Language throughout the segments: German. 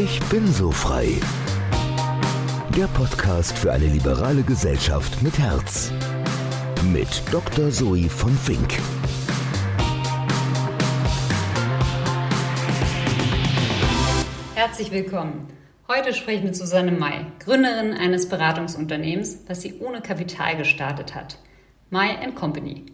Ich bin so frei. Der Podcast für eine liberale Gesellschaft mit Herz. Mit Dr. Zoe von Fink. Herzlich willkommen. Heute spreche ich mit Susanne May, Gründerin eines Beratungsunternehmens, das sie ohne Kapital gestartet hat. May Company.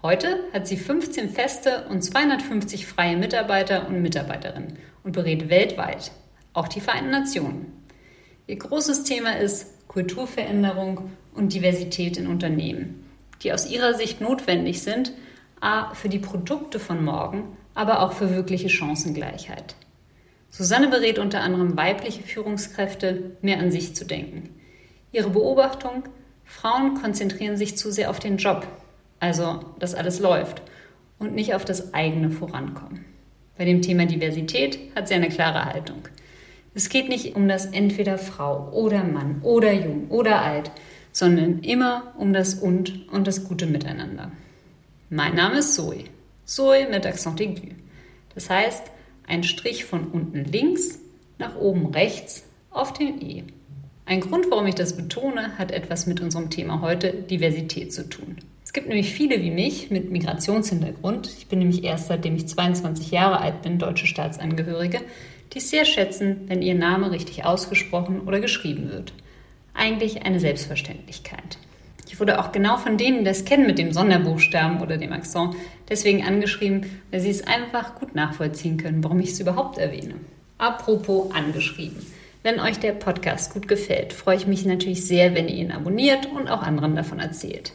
Heute hat sie 15 feste und 250 freie Mitarbeiter und Mitarbeiterinnen und berät weltweit, auch die Vereinten Nationen. Ihr großes Thema ist Kulturveränderung und Diversität in Unternehmen, die aus ihrer Sicht notwendig sind, a für die Produkte von morgen, aber auch für wirkliche Chancengleichheit. Susanne berät unter anderem weibliche Führungskräfte, mehr an sich zu denken. Ihre Beobachtung, Frauen konzentrieren sich zu sehr auf den Job also dass alles läuft und nicht auf das eigene Vorankommen. Bei dem Thema Diversität hat sie eine klare Haltung. Es geht nicht um das entweder Frau oder Mann oder jung oder alt, sondern immer um das Und und das gute Miteinander. Mein Name ist Zoe. Zoe mit Accent aigu. Das heißt, ein Strich von unten links nach oben rechts auf den E. Ein Grund, warum ich das betone, hat etwas mit unserem Thema heute Diversität zu tun. Es gibt nämlich viele wie mich mit Migrationshintergrund. Ich bin nämlich erst seitdem ich 22 Jahre alt bin, deutsche Staatsangehörige, die es sehr schätzen, wenn ihr Name richtig ausgesprochen oder geschrieben wird. Eigentlich eine Selbstverständlichkeit. Ich wurde auch genau von denen, die das kennen mit dem Sonderbuchstaben oder dem Akzent, deswegen angeschrieben, weil sie es einfach gut nachvollziehen können, warum ich es überhaupt erwähne. Apropos angeschrieben. Wenn euch der Podcast gut gefällt, freue ich mich natürlich sehr, wenn ihr ihn abonniert und auch anderen davon erzählt.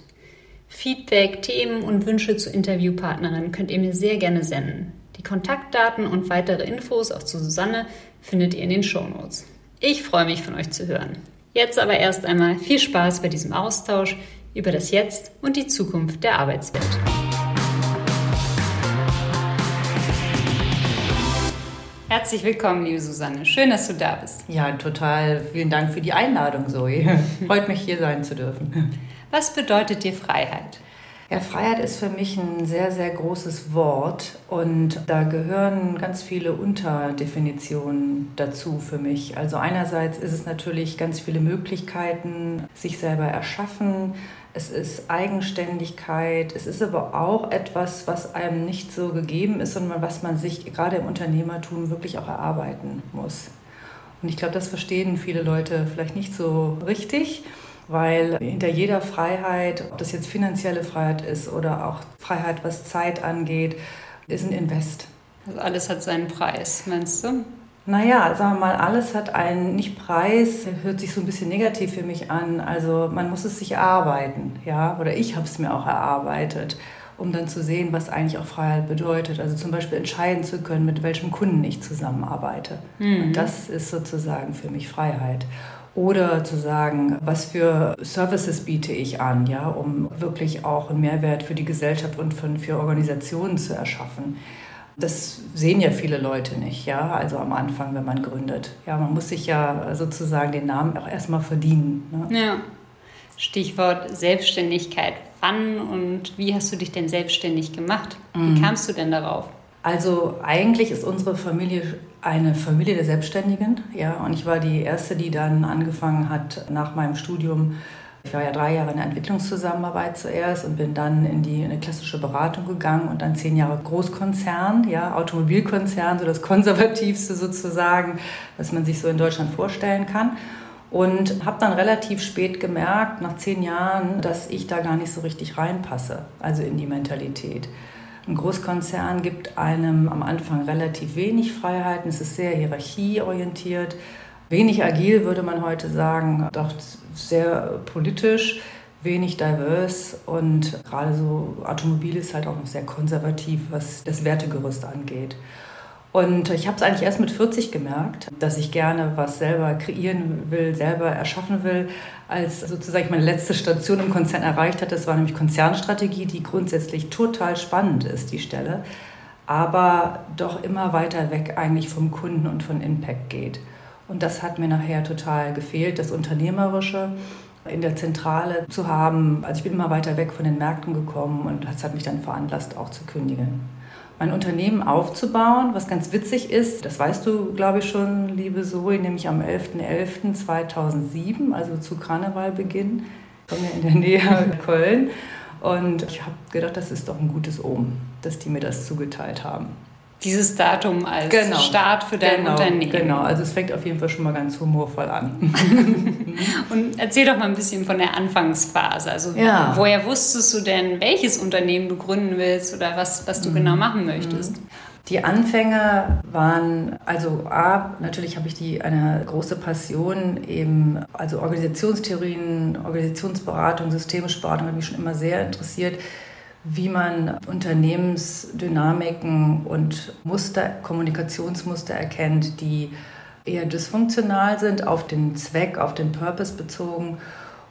Feedback, Themen und Wünsche zu Interviewpartnerinnen könnt ihr mir sehr gerne senden. Die Kontaktdaten und weitere Infos auch zu Susanne findet ihr in den Shownotes. Ich freue mich von euch zu hören. Jetzt aber erst einmal viel Spaß bei diesem Austausch über das Jetzt und die Zukunft der Arbeitswelt. Herzlich willkommen, liebe Susanne. Schön, dass du da bist. Ja, total. Vielen Dank für die Einladung, Zoe. Freut mich, hier sein zu dürfen. Was bedeutet dir Freiheit? Ja, Freiheit ist für mich ein sehr, sehr großes Wort und da gehören ganz viele Unterdefinitionen dazu für mich. Also einerseits ist es natürlich ganz viele Möglichkeiten, sich selber erschaffen. Es ist Eigenständigkeit. Es ist aber auch etwas, was einem nicht so gegeben ist, sondern was man sich gerade im Unternehmertum wirklich auch erarbeiten muss. Und ich glaube, das verstehen viele Leute vielleicht nicht so richtig weil hinter jeder Freiheit, ob das jetzt finanzielle Freiheit ist oder auch Freiheit, was Zeit angeht, ist ein Invest. Also alles hat seinen Preis, meinst du? Naja, sagen wir mal, alles hat einen nicht Preis, hört sich so ein bisschen negativ für mich an. Also man muss es sich erarbeiten, ja, oder ich habe es mir auch erarbeitet, um dann zu sehen, was eigentlich auch Freiheit bedeutet. Also zum Beispiel entscheiden zu können, mit welchem Kunden ich zusammenarbeite. Mhm. Und das ist sozusagen für mich Freiheit. Oder zu sagen, was für Services biete ich an, ja, um wirklich auch einen Mehrwert für die Gesellschaft und für Organisationen zu erschaffen. Das sehen ja viele Leute nicht, ja, also am Anfang, wenn man gründet. Ja, man muss sich ja sozusagen den Namen auch erstmal verdienen. Ne? Ja. Stichwort Selbstständigkeit. Wann und wie hast du dich denn selbstständig gemacht? Wie mhm. kamst du denn darauf? Also eigentlich ist unsere Familie eine Familie der Selbstständigen. Ja, und ich war die erste, die dann angefangen hat nach meinem Studium. Ich war ja drei Jahre in der Entwicklungszusammenarbeit zuerst und bin dann in die in eine klassische Beratung gegangen und dann zehn Jahre Großkonzern, ja, Automobilkonzern, so das konservativste sozusagen, was man sich so in Deutschland vorstellen kann. Und habe dann relativ spät gemerkt, nach zehn Jahren, dass ich da gar nicht so richtig reinpasse, also in die Mentalität. Ein Großkonzern gibt einem am Anfang relativ wenig Freiheiten. Es ist sehr hierarchieorientiert, wenig agil, würde man heute sagen, doch sehr politisch, wenig diverse und gerade so Automobil ist halt auch noch sehr konservativ, was das Wertegerüst angeht. Und ich habe es eigentlich erst mit 40 gemerkt, dass ich gerne was selber kreieren will, selber erschaffen will. Als sozusagen meine letzte Station im Konzern erreicht hatte, das war nämlich Konzernstrategie, die grundsätzlich total spannend ist, die Stelle, aber doch immer weiter weg eigentlich vom Kunden und von Impact geht. Und das hat mir nachher total gefehlt, das Unternehmerische in der Zentrale zu haben. Also ich bin immer weiter weg von den Märkten gekommen und das hat mich dann veranlasst, auch zu kündigen. Ein Unternehmen aufzubauen, was ganz witzig ist. Das weißt du, glaube ich, schon, liebe Zoe, nämlich am 11.11.2007, also zu Karnevalbeginn. Ich komme ja in der Nähe Köln. Und ich habe gedacht, das ist doch ein gutes Omen, dass die mir das zugeteilt haben dieses Datum als genau. Start für dein genau, Unternehmen. Genau, also es fängt auf jeden Fall schon mal ganz humorvoll an. Und erzähl doch mal ein bisschen von der Anfangsphase. Also ja. woher wusstest du denn, welches Unternehmen du gründen willst oder was, was du mhm. genau machen möchtest? Die Anfänge waren, also A, natürlich habe ich die eine große Passion, eben, also Organisationstheorien, Organisationsberatung, systemische Beratung hat mich schon immer sehr interessiert wie man Unternehmensdynamiken und Muster, Kommunikationsmuster erkennt, die eher dysfunktional sind, auf den Zweck, auf den Purpose bezogen.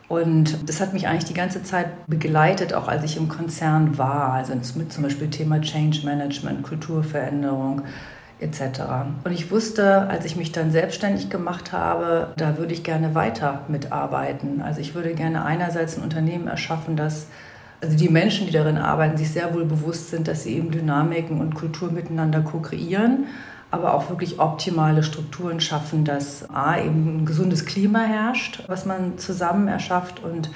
Und das hat mich eigentlich die ganze Zeit begleitet, auch als ich im Konzern war, also mit zum Beispiel Thema Change Management, Kulturveränderung etc. Und ich wusste, als ich mich dann selbstständig gemacht habe, da würde ich gerne weiter mitarbeiten. Also ich würde gerne einerseits ein Unternehmen erschaffen, das also die Menschen, die darin arbeiten, sich sehr wohl bewusst sind, dass sie eben Dynamiken und Kultur miteinander ko-kreieren, aber auch wirklich optimale Strukturen schaffen, dass A, eben ein gesundes Klima herrscht, was man zusammen erschafft und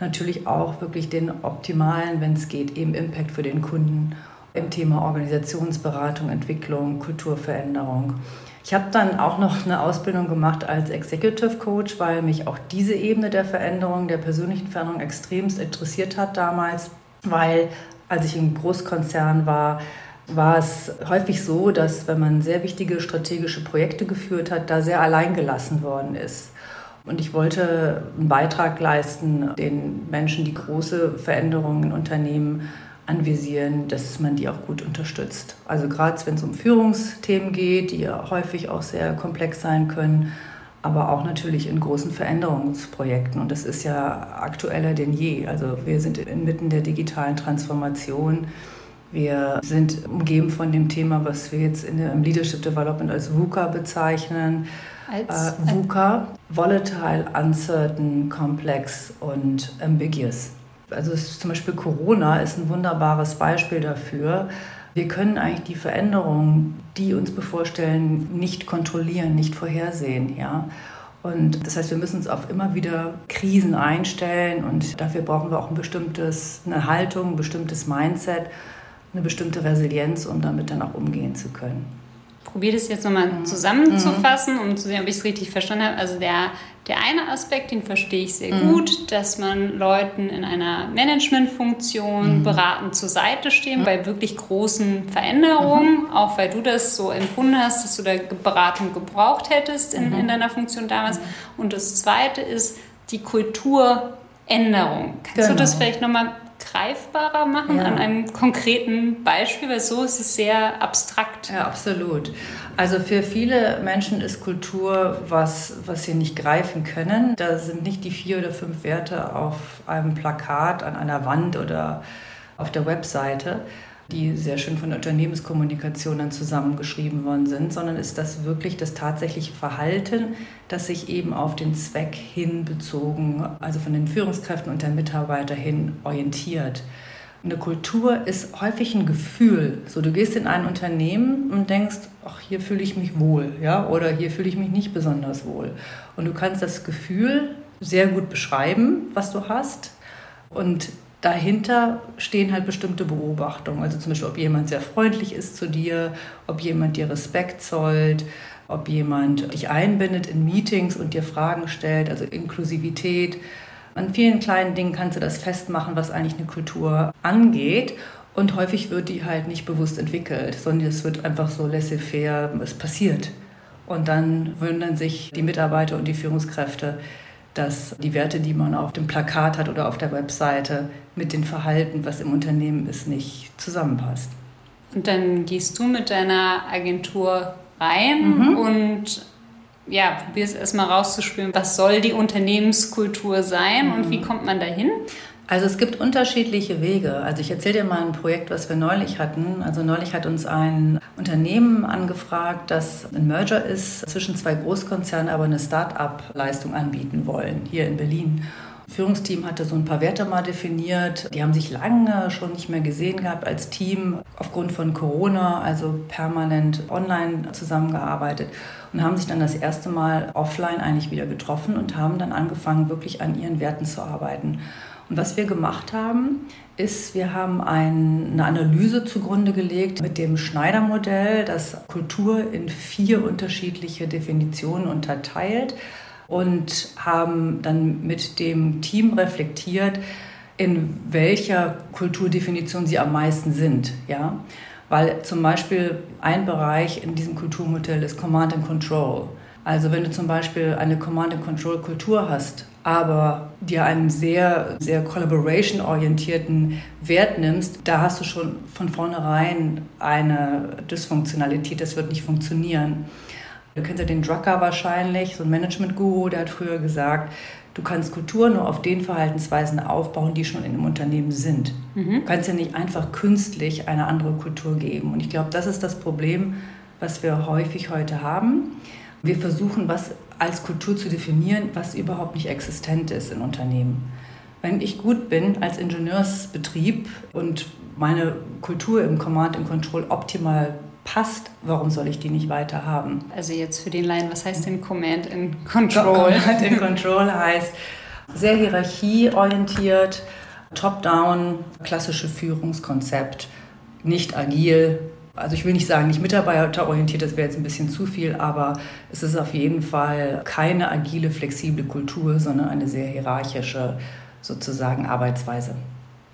natürlich auch wirklich den optimalen, wenn es geht, eben Impact für den Kunden im Thema Organisationsberatung, Entwicklung, Kulturveränderung. Ich habe dann auch noch eine Ausbildung gemacht als Executive Coach, weil mich auch diese Ebene der Veränderung, der persönlichen Veränderung extremst interessiert hat damals, weil als ich im Großkonzern war, war es häufig so, dass wenn man sehr wichtige strategische Projekte geführt hat, da sehr allein gelassen worden ist. Und ich wollte einen Beitrag leisten, den Menschen, die große Veränderungen in Unternehmen anvisieren, dass man die auch gut unterstützt. Also gerade wenn es um Führungsthemen geht, die ja häufig auch sehr komplex sein können, aber auch natürlich in großen Veränderungsprojekten. Und das ist ja aktueller denn je. Also wir sind inmitten der digitalen Transformation. Wir sind umgeben von dem Thema, was wir jetzt in der, im Leadership Development als VUCA bezeichnen. Als, äh, VUCA, Volatile, Uncertain, Complex und Ambiguous. Also zum Beispiel Corona ist ein wunderbares Beispiel dafür. Wir können eigentlich die Veränderungen, die uns bevorstellen, nicht kontrollieren, nicht vorhersehen. Ja? Und das heißt, wir müssen uns auf immer wieder Krisen einstellen und dafür brauchen wir auch ein bestimmtes, eine Haltung, ein bestimmtes Mindset, eine bestimmte Resilienz, um damit dann auch umgehen zu können probiere das jetzt nochmal mhm. zusammenzufassen, um zu sehen, ob ich es richtig verstanden habe. Also der, der eine Aspekt, den verstehe ich sehr mhm. gut, dass man Leuten in einer Managementfunktion mhm. beratend zur Seite stehen mhm. bei wirklich großen Veränderungen, mhm. auch weil du das so empfunden hast, dass du da Beratung gebraucht hättest in, mhm. in deiner Funktion damals. Und das zweite ist die Kulturänderung. Kannst genau. du das vielleicht nochmal greifbarer machen ja. an einem konkreten Beispiel, weil so ist es sehr abstrakt. Ja, absolut. Also für viele Menschen ist Kultur was, was sie nicht greifen können. Da sind nicht die vier oder fünf Werte auf einem Plakat, an einer Wand oder auf der Webseite, die sehr schön von der Unternehmenskommunikation dann zusammengeschrieben worden sind, sondern ist das wirklich das tatsächliche Verhalten, das sich eben auf den Zweck hin bezogen, also von den Führungskräften und der Mitarbeiter hin orientiert. Eine Kultur ist häufig ein Gefühl. So, du gehst in ein Unternehmen und denkst, ach, hier fühle ich mich wohl, ja, oder hier fühle ich mich nicht besonders wohl. Und du kannst das Gefühl sehr gut beschreiben, was du hast. Und dahinter stehen halt bestimmte Beobachtungen. Also zum Beispiel, ob jemand sehr freundlich ist zu dir, ob jemand dir Respekt zollt, ob jemand dich einbindet in Meetings und dir Fragen stellt, also Inklusivität. An vielen kleinen Dingen kannst du das festmachen, was eigentlich eine Kultur angeht. Und häufig wird die halt nicht bewusst entwickelt, sondern es wird einfach so laissez-faire, es passiert. Und dann wundern sich die Mitarbeiter und die Führungskräfte, dass die Werte, die man auf dem Plakat hat oder auf der Webseite, mit dem Verhalten, was im Unternehmen ist, nicht zusammenpasst. Und dann gehst du mit deiner Agentur rein mhm. und ja, probierst erstmal rauszuspüren, was soll die Unternehmenskultur sein mhm. und wie kommt man dahin? Also es gibt unterschiedliche Wege. Also ich erzähle dir mal ein Projekt, was wir neulich hatten. Also neulich hat uns ein Unternehmen angefragt, das ein Merger ist zwischen zwei Großkonzernen, aber eine Start-up-Leistung anbieten wollen, hier in Berlin. Führungsteam hatte so ein paar Werte mal definiert. Die haben sich lange schon nicht mehr gesehen gehabt als Team aufgrund von Corona, also permanent online zusammengearbeitet und haben sich dann das erste Mal offline eigentlich wieder getroffen und haben dann angefangen, wirklich an ihren Werten zu arbeiten. Und was wir gemacht haben, ist, wir haben ein, eine Analyse zugrunde gelegt mit dem Schneider-Modell, das Kultur in vier unterschiedliche Definitionen unterteilt und haben dann mit dem Team reflektiert, in welcher Kulturdefinition sie am meisten sind. Ja? Weil zum Beispiel ein Bereich in diesem Kulturmodell ist Command and Control. Also wenn du zum Beispiel eine Command-and-Control-Kultur hast, aber dir einen sehr, sehr collaboration-orientierten Wert nimmst, da hast du schon von vornherein eine Dysfunktionalität, das wird nicht funktionieren. Du kennst ja den Drucker wahrscheinlich, so ein Management-Guru, der hat früher gesagt, du kannst Kultur nur auf den Verhaltensweisen aufbauen, die schon in einem Unternehmen sind. Mhm. Du kannst ja nicht einfach künstlich eine andere Kultur geben. Und ich glaube, das ist das Problem, was wir häufig heute haben wir versuchen, was als Kultur zu definieren, was überhaupt nicht existent ist in Unternehmen. Wenn ich gut bin als Ingenieursbetrieb und meine Kultur im Command and Control optimal passt, warum soll ich die nicht weiter haben? Also jetzt für den Laien, was heißt denn Command and Control? Command and Control heißt sehr hierarchieorientiert, top-down, klassische Führungskonzept, nicht agil, also ich will nicht sagen, nicht mitarbeiterorientiert, das wäre jetzt ein bisschen zu viel, aber es ist auf jeden Fall keine agile, flexible Kultur, sondern eine sehr hierarchische sozusagen Arbeitsweise.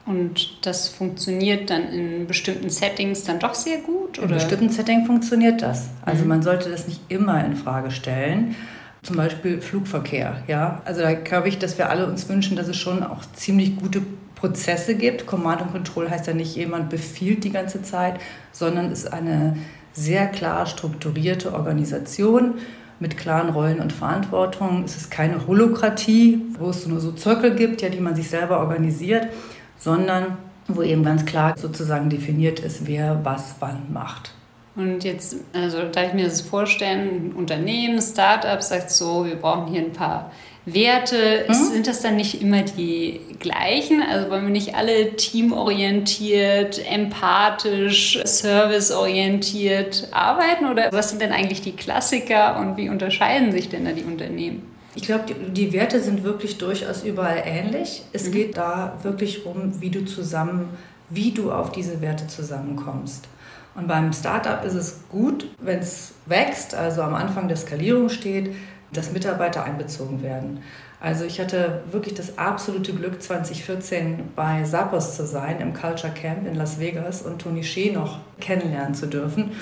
Und das funktioniert dann in bestimmten Settings dann doch sehr gut? Oder? In bestimmten Settings funktioniert das. Also mhm. man sollte das nicht immer in Frage stellen. Zum Beispiel Flugverkehr. Ja? Also da glaube ich, dass wir alle uns wünschen, dass es schon auch ziemlich gute Prozesse gibt. Command und Control heißt ja nicht, jemand befiehlt die ganze Zeit, sondern ist eine sehr klar strukturierte Organisation mit klaren Rollen und Verantwortungen. Es ist keine Holokratie, wo es nur so Zirkel gibt, ja, die man sich selber organisiert, sondern wo eben ganz klar sozusagen definiert ist, wer was wann macht. Und jetzt, also darf ich mir das vorstellen, ein Unternehmen, Startup sagt so, wir brauchen hier ein paar Werte, mhm. sind das dann nicht immer die gleichen? Also wollen wir nicht alle teamorientiert, empathisch, serviceorientiert arbeiten? Oder was sind denn eigentlich die Klassiker und wie unterscheiden sich denn da die Unternehmen? Ich glaube, die, die, Werte sind wirklich durchaus überall ähnlich. Es mhm. geht da wirklich um, wie du zusammen, wie du auf diese Werte zusammenkommst. Und beim Startup ist es gut, wenn es wächst, also am Anfang der Skalierung steht, dass Mitarbeiter einbezogen werden. Also ich hatte wirklich das absolute Glück, 2014 bei Sapos zu sein, im Culture Camp in Las Vegas und Tony Shea noch kennenlernen zu dürfen.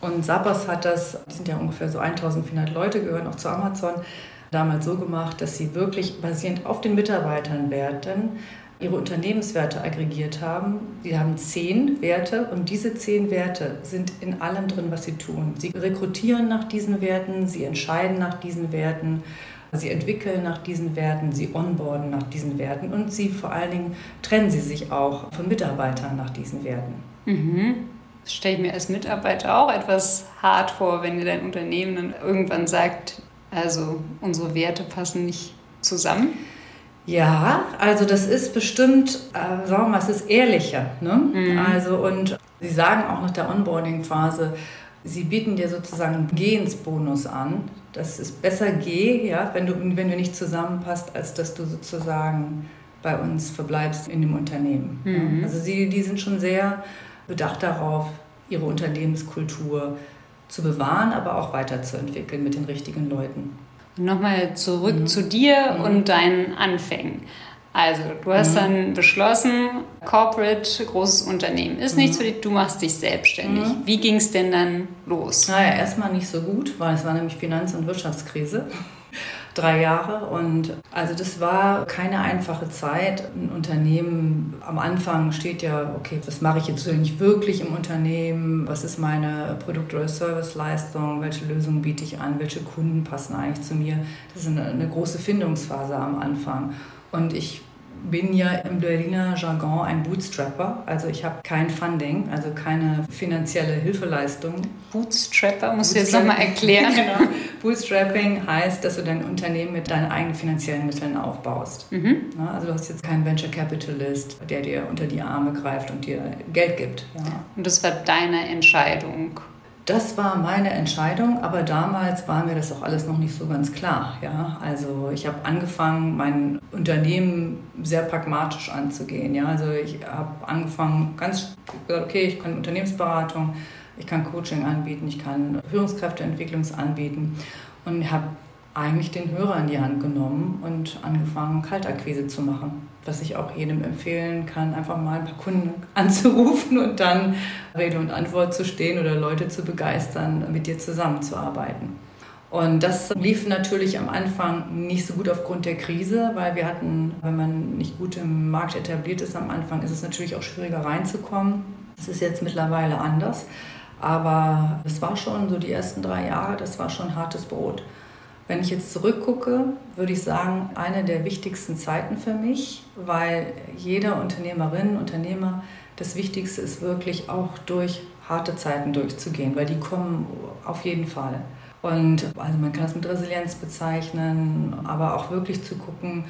Und Sapos hat das, die sind ja ungefähr so 1400 Leute, gehören auch zu Amazon, damals so gemacht, dass sie wirklich basierend auf den Mitarbeitern Werten ihre Unternehmenswerte aggregiert haben. Sie haben zehn Werte und diese zehn Werte sind in allem drin, was sie tun. Sie rekrutieren nach diesen Werten, sie entscheiden nach diesen Werten, sie entwickeln nach diesen Werten, sie onboarden nach diesen Werten und sie vor allen Dingen trennen sie sich auch von Mitarbeitern nach diesen Werten. Mhm. Das stelle ich mir als Mitarbeiter auch etwas hart vor, wenn dir dein Unternehmen dann irgendwann sagt, also unsere Werte passen nicht zusammen. Ja, also das ist bestimmt, äh, sagen wir mal, es ist ehrlicher. Ne? Mhm. Also und Sie sagen auch nach der Onboarding-Phase, Sie bieten dir sozusagen einen Gehensbonus an. Das ist besser geh, ja, wenn du, wenn du nicht zusammenpasst, als dass du sozusagen bei uns verbleibst in dem Unternehmen. Mhm. Also sie, die sind schon sehr bedacht darauf, ihre Unternehmenskultur zu bewahren, aber auch weiterzuentwickeln mit den richtigen Leuten. Nochmal zurück mhm. zu dir mhm. und deinen Anfängen. Also, du hast mhm. dann beschlossen, Corporate, großes Unternehmen ist nichts mhm. für dich, du machst dich selbstständig. Mhm. Wie ging es denn dann los? Naja, erstmal nicht so gut, weil es war nämlich Finanz- und Wirtschaftskrise drei Jahre. Und also das war keine einfache Zeit. Ein Unternehmen am Anfang steht ja, okay, was mache ich jetzt eigentlich wirklich im Unternehmen? Was ist meine Produkt- oder Serviceleistung? Welche Lösungen biete ich an? Welche Kunden passen eigentlich zu mir? Das ist eine, eine große Findungsphase am Anfang. Und ich bin ja im Berliner Jargon ein Bootstrapper. Also ich habe kein Funding, also keine finanzielle Hilfeleistung. Bootstrapper, musst du jetzt nochmal erklären. genau. Bootstrapping heißt, dass du dein Unternehmen mit deinen eigenen finanziellen Mitteln aufbaust. Mhm. Also du hast jetzt keinen Venture Capitalist, der dir unter die Arme greift und dir Geld gibt. Ja. Und das war deine Entscheidung? Das war meine Entscheidung, aber damals war mir das auch alles noch nicht so ganz klar. Ja? Also ich habe angefangen, mein Unternehmen sehr pragmatisch anzugehen. Ja? Also ich habe angefangen, ganz gesagt, okay, ich kann Unternehmensberatung, ich kann Coaching anbieten, ich kann Führungskräfteentwicklung anbieten und habe eigentlich den Hörer in die Hand genommen und angefangen, Kaltakquise zu machen. Was ich auch jedem empfehlen kann, einfach mal ein paar Kunden anzurufen und dann Rede und Antwort zu stehen oder Leute zu begeistern, mit dir zusammenzuarbeiten. Und das lief natürlich am Anfang nicht so gut aufgrund der Krise, weil wir hatten, wenn man nicht gut im Markt etabliert ist am Anfang, ist es natürlich auch schwieriger reinzukommen. Das ist jetzt mittlerweile anders. Aber es war schon so die ersten drei Jahre, das war schon hartes Brot. Wenn ich jetzt zurückgucke, würde ich sagen, eine der wichtigsten Zeiten für mich, weil jeder Unternehmerin, Unternehmer, das Wichtigste ist wirklich auch durch harte Zeiten durchzugehen, weil die kommen auf jeden Fall. Und also man kann das mit Resilienz bezeichnen, aber auch wirklich zu gucken,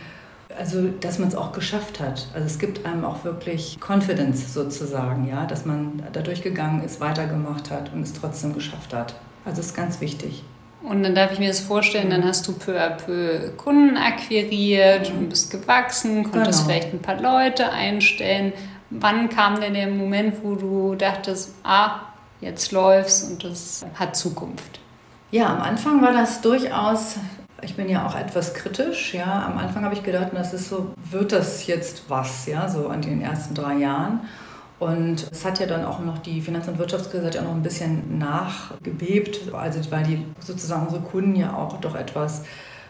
also dass man es auch geschafft hat. Also es gibt einem auch wirklich Confidence sozusagen, ja, dass man da durchgegangen ist, weitergemacht hat und es trotzdem geschafft hat. Also es ist ganz wichtig. Und dann darf ich mir das vorstellen, dann hast du peu à peu Kunden akquiriert und bist gewachsen, konntest genau. vielleicht ein paar Leute einstellen. Wann kam denn der Moment, wo du dachtest, ah, jetzt läuft's und das hat Zukunft? Ja, am Anfang war das durchaus, ich bin ja auch etwas kritisch, ja. Am Anfang habe ich gedacht, das ist so, wird das jetzt was, ja, so an den ersten drei Jahren. Und es hat ja dann auch noch die Finanz- und Wirtschaftskrise ja noch ein bisschen nachgebebt, also weil die sozusagen unsere Kunden ja auch doch etwas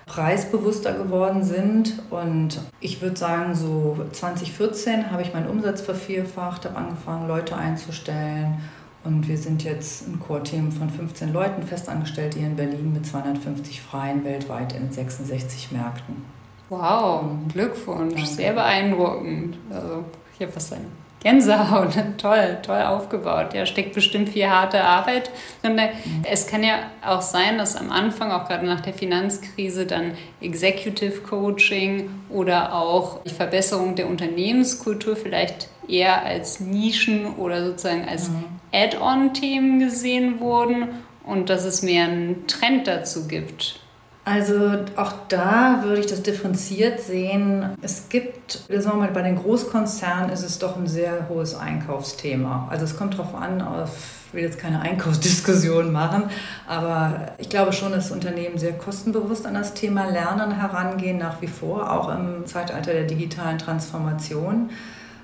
preisbewusster geworden sind. Und ich würde sagen, so 2014 habe ich meinen Umsatz vervierfacht, habe angefangen, Leute einzustellen. Und wir sind jetzt ein Core-Team von 15 Leuten festangestellt hier in Berlin mit 250 Freien weltweit in 66 Märkten. Wow, Glückwunsch, Danke. sehr beeindruckend. Also, ich habe was sein Gänsehaut, toll, toll aufgebaut. Ja, steckt bestimmt viel harte Arbeit. Und äh, es kann ja auch sein, dass am Anfang, auch gerade nach der Finanzkrise, dann Executive Coaching oder auch die Verbesserung der Unternehmenskultur vielleicht eher als Nischen oder sozusagen als mhm. Add-on-Themen gesehen wurden und dass es mehr einen Trend dazu gibt. Also auch da würde ich das differenziert sehen. Es gibt, sagen wir mal, bei den Großkonzernen ist es doch ein sehr hohes Einkaufsthema. Also es kommt darauf an, auf, ich will jetzt keine Einkaufsdiskussion machen, aber ich glaube schon, dass Unternehmen sehr kostenbewusst an das Thema Lernen herangehen, nach wie vor, auch im Zeitalter der digitalen Transformation.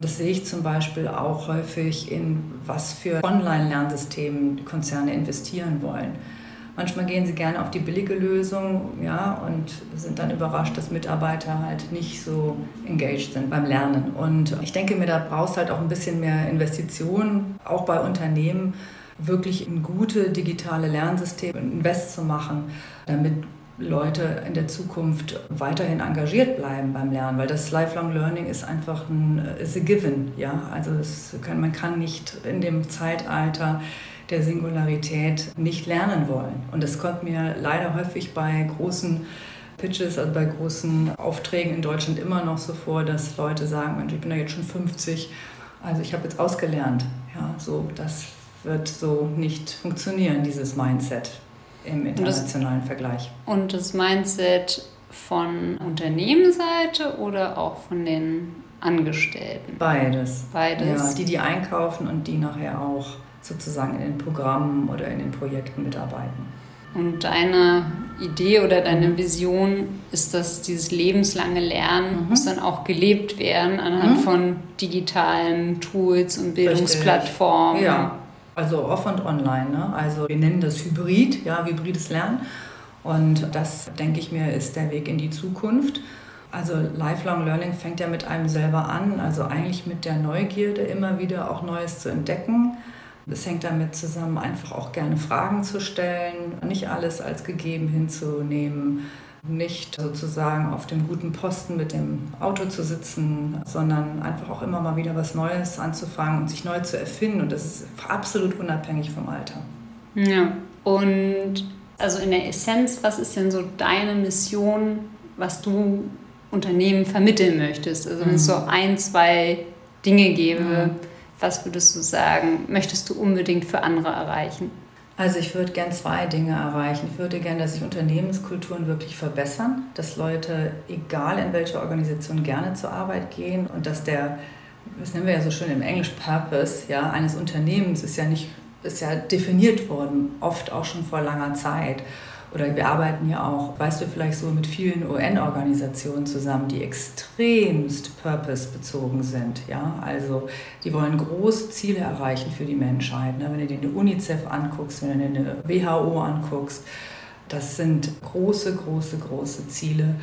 Das sehe ich zum Beispiel auch häufig in, was für Online-Lernsystemen Konzerne investieren wollen. Manchmal gehen sie gerne auf die billige Lösung ja, und sind dann überrascht, dass Mitarbeiter halt nicht so engaged sind beim Lernen. Und ich denke mir, da brauchst halt auch ein bisschen mehr Investitionen, auch bei Unternehmen, wirklich in gute digitale Lernsysteme invest zu machen, damit Leute in der Zukunft weiterhin engagiert bleiben beim Lernen, weil das Lifelong Learning ist einfach ein is a given, ja, also kann, man kann nicht in dem Zeitalter der Singularität nicht lernen wollen. Und das kommt mir leider häufig bei großen Pitches, also bei großen Aufträgen in Deutschland immer noch so vor, dass Leute sagen, Mensch, ich bin ja jetzt schon 50, also ich habe jetzt ausgelernt. Ja, so, das wird so nicht funktionieren, dieses Mindset im internationalen und das, Vergleich. Und das Mindset von Unternehmensseite oder auch von den Angestellten? Beides. Beides. Ja, die, die einkaufen und die nachher auch sozusagen in den Programmen oder in den Projekten mitarbeiten. Und deine Idee oder deine Vision ist, dass dieses lebenslange Lernen mhm. muss dann auch gelebt werden anhand mhm. von digitalen Tools und Bildungsplattformen. Richtig. Ja, also off und online. Ne? Also wir nennen das Hybrid, ja, hybrides Lernen. Und das, denke ich mir, ist der Weg in die Zukunft. Also Lifelong Learning fängt ja mit einem selber an, also eigentlich mit der Neugierde, immer wieder auch Neues zu entdecken es hängt damit zusammen, einfach auch gerne Fragen zu stellen, nicht alles als gegeben hinzunehmen, nicht sozusagen auf dem guten Posten mit dem Auto zu sitzen, sondern einfach auch immer mal wieder was Neues anzufangen und sich neu zu erfinden. Und das ist absolut unabhängig vom Alter. Ja, und also in der Essenz, was ist denn so deine Mission, was du Unternehmen vermitteln möchtest? Also wenn es so mhm. ein, zwei Dinge gäbe, mhm. Was würdest du sagen, möchtest du unbedingt für andere erreichen? Also ich würde gern zwei Dinge erreichen. Ich würde gerne, dass sich Unternehmenskulturen wirklich verbessern, dass Leute, egal in welche Organisation, gerne zur Arbeit gehen und dass der, das nennen wir ja so schön im Englisch Purpose, ja, eines Unternehmens ist ja nicht, ist ja definiert worden, oft auch schon vor langer Zeit. Oder wir arbeiten ja auch, weißt du, vielleicht so mit vielen UN-Organisationen zusammen, die extremst purpose-bezogen sind. Ja? Also die wollen große Ziele erreichen für die Menschheit. Ne? Wenn du dir eine UNICEF anguckst, wenn du dir eine WHO anguckst, das sind große, große, große Ziele,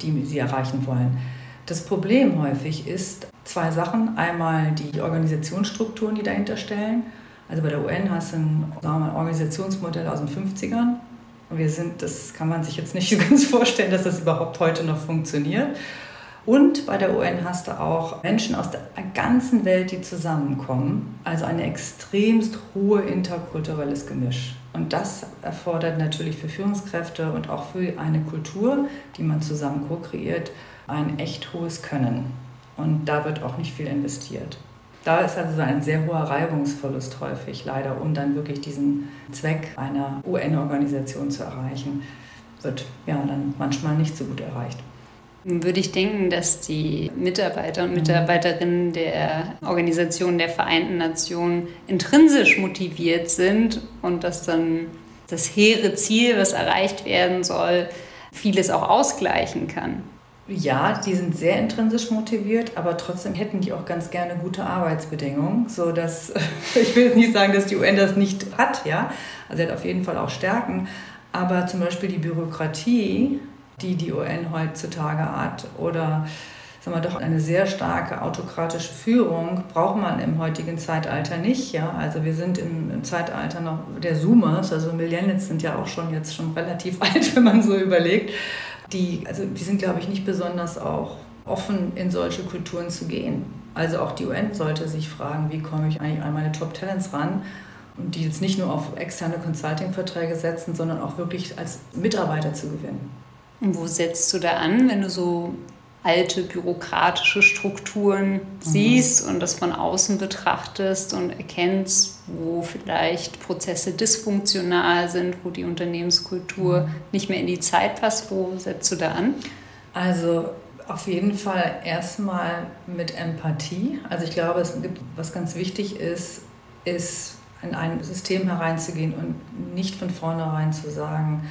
die sie erreichen wollen. Das Problem häufig ist zwei Sachen. Einmal die Organisationsstrukturen, die dahinter stellen. Also bei der UN hast du ein, sagen wir mal, Organisationsmodell aus den 50ern wir sind, das kann man sich jetzt nicht so ganz vorstellen, dass das überhaupt heute noch funktioniert. Und bei der UN hast du auch Menschen aus der ganzen Welt, die zusammenkommen. Also ein extremst hohe interkulturelles Gemisch. Und das erfordert natürlich für Führungskräfte und auch für eine Kultur, die man zusammen co-kreiert, ein echt hohes Können. Und da wird auch nicht viel investiert. Da ist also ein sehr hoher Reibungsverlust häufig, leider, um dann wirklich diesen Zweck einer UN-Organisation zu erreichen, wird ja dann manchmal nicht so gut erreicht. Würde ich denken, dass die Mitarbeiter und Mitarbeiterinnen der Organisation der Vereinten Nationen intrinsisch motiviert sind und dass dann das hehre Ziel, was erreicht werden soll, vieles auch ausgleichen kann ja, die sind sehr intrinsisch motiviert, aber trotzdem hätten die auch ganz gerne gute Arbeitsbedingungen, so dass ich will jetzt nicht sagen, dass die UN das nicht hat, ja, also hat auf jeden Fall auch Stärken, aber zum Beispiel die Bürokratie, die die UN heutzutage hat, oder sagen wir doch eine sehr starke autokratische Führung braucht man im heutigen Zeitalter nicht. Ja? Also wir sind im, im, Zeitalter noch der Zoomers, also Millennials sind ja auch schon jetzt schon relativ alt, wenn man so überlegt die, also die sind, glaube ich, nicht besonders auch offen in solche Kulturen zu gehen. Also auch die UN sollte sich fragen, wie komme ich eigentlich an meine Top Talents ran und die jetzt nicht nur auf externe Consulting-Verträge setzen, sondern auch wirklich als Mitarbeiter zu gewinnen. Und wo setzt du da an, wenn du so alte bürokratische Strukturen mhm. siehst und das von außen betrachtest und erkennst, wo vielleicht Prozesse dysfunktional sind, wo die Unternehmenskultur mhm. nicht mehr in die Zeit passt. Wo setzt du da an? Also auf jeden Fall erstmal mit Empathie. Also ich glaube, es gibt, was ganz wichtig ist, ist in ein System hereinzugehen und nicht von vornherein zu sagen,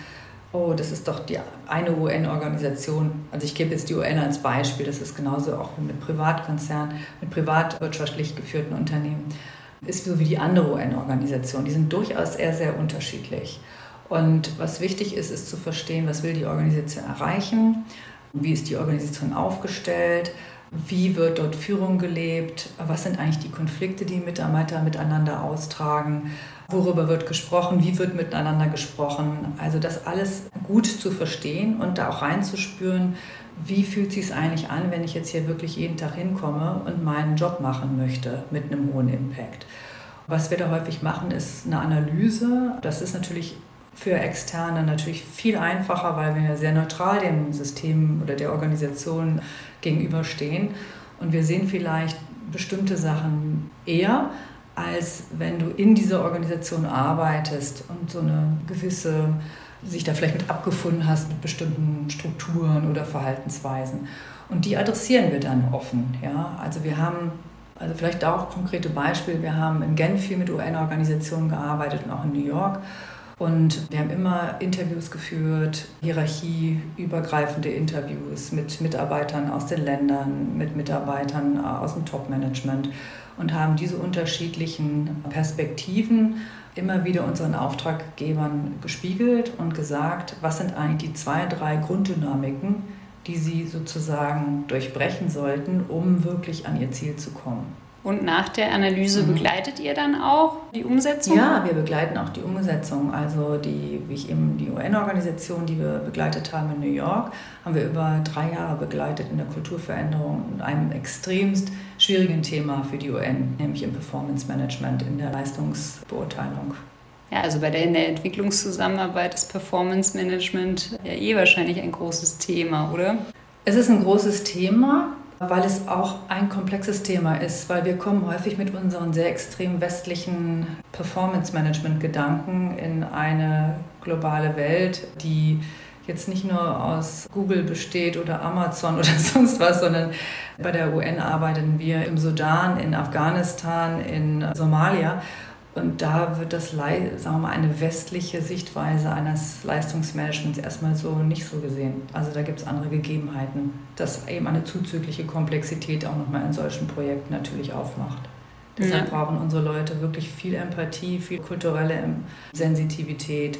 oh, das ist doch die eine UN-Organisation. Also ich gebe jetzt die UN als Beispiel, das ist genauso auch mit Privatkonzernen, mit privatwirtschaftlich geführten Unternehmen, ist so wie die andere UN-Organisation. Die sind durchaus sehr, sehr unterschiedlich. Und was wichtig ist, ist zu verstehen, was will die Organisation erreichen, wie ist die Organisation aufgestellt, wie wird dort Führung gelebt, was sind eigentlich die Konflikte, die Mitarbeiter miteinander austragen, worüber wird gesprochen, wie wird miteinander gesprochen. Also das alles gut zu verstehen und da auch reinzuspüren, wie fühlt sich eigentlich an, wenn ich jetzt hier wirklich jeden Tag hinkomme und meinen Job machen möchte mit einem hohen Impact. Was wir da häufig machen, ist eine Analyse. Das ist natürlich für Externe natürlich viel einfacher, weil wir sehr neutral dem System oder der Organisation gegenüberstehen. Und wir sehen vielleicht bestimmte Sachen eher, als wenn du in dieser Organisation arbeitest und so eine gewisse sich da vielleicht mit abgefunden hast mit bestimmten Strukturen oder Verhaltensweisen. Und die adressieren wir dann offen. Ja? Also wir haben, also vielleicht auch konkrete Beispiele, wir haben in Genf viel mit UN-Organisationen gearbeitet und auch in New York. Und wir haben immer Interviews geführt, hierarchieübergreifende Interviews mit Mitarbeitern aus den Ländern, mit Mitarbeitern aus dem Top-Management und haben diese unterschiedlichen Perspektiven immer wieder unseren Auftraggebern gespiegelt und gesagt, was sind eigentlich die zwei, drei Grunddynamiken, die sie sozusagen durchbrechen sollten, um wirklich an ihr Ziel zu kommen. Und nach der Analyse mhm. begleitet ihr dann auch die Umsetzung? Ja, wir begleiten auch die Umsetzung. Also die, wie ich eben die UN-Organisation, die wir begleitet haben in New York, haben wir über drei Jahre begleitet in der Kulturveränderung und einem extremst schwierigen Thema für die UN, nämlich im Performance Management, in der Leistungsbeurteilung. Ja, also bei der, in der Entwicklungszusammenarbeit ist Performance Management ja eh wahrscheinlich ein großes Thema, oder? Es ist ein großes Thema weil es auch ein komplexes Thema ist, weil wir kommen häufig mit unseren sehr extrem westlichen Performance-Management-Gedanken in eine globale Welt, die jetzt nicht nur aus Google besteht oder Amazon oder sonst was, sondern bei der UN arbeiten wir im Sudan, in Afghanistan, in Somalia und da wird das, sagen wir mal, eine westliche Sichtweise eines Leistungsmanagements erstmal so nicht so gesehen. Also da gibt es andere Gegebenheiten, dass eben eine zuzügliche Komplexität auch nochmal in solchen Projekten natürlich aufmacht. Deshalb ja. brauchen unsere Leute wirklich viel Empathie, viel kulturelle Sensitivität,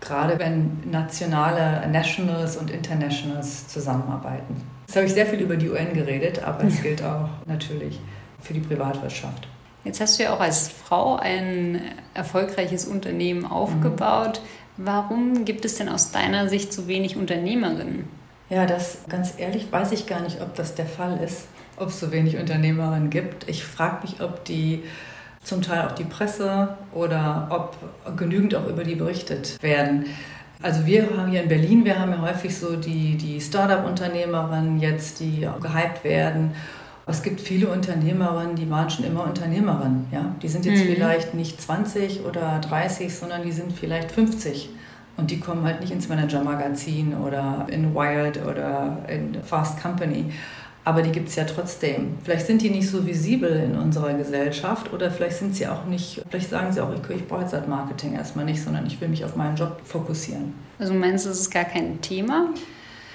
gerade wenn nationale Nationals und Internationals zusammenarbeiten. Jetzt habe ich sehr viel über die UN geredet, aber es gilt auch natürlich für die Privatwirtschaft. Jetzt hast du ja auch als Frau ein erfolgreiches Unternehmen aufgebaut. Mhm. Warum gibt es denn aus deiner Sicht so wenig Unternehmerinnen? Ja, das ganz ehrlich weiß ich gar nicht, ob das der Fall ist, ob es so wenig Unternehmerinnen gibt. Ich frage mich, ob die zum Teil auch die Presse oder ob genügend auch über die berichtet werden. Also wir haben hier in Berlin, wir haben ja häufig so die, die Startup-Unternehmerinnen jetzt, die gehypt werden es gibt viele Unternehmerinnen, die waren schon immer Unternehmerinnen. Ja? Die sind jetzt mhm. vielleicht nicht 20 oder 30, sondern die sind vielleicht 50. Und die kommen halt nicht ins Manager-Magazin oder in Wired oder in Fast Company. Aber die gibt es ja trotzdem. Vielleicht sind die nicht so visibel in unserer Gesellschaft oder vielleicht sind sie auch nicht, vielleicht sagen sie auch, ich, ich brauche jetzt halt Marketing erstmal nicht, sondern ich will mich auf meinen Job fokussieren. Also meinst du, es ist gar kein Thema?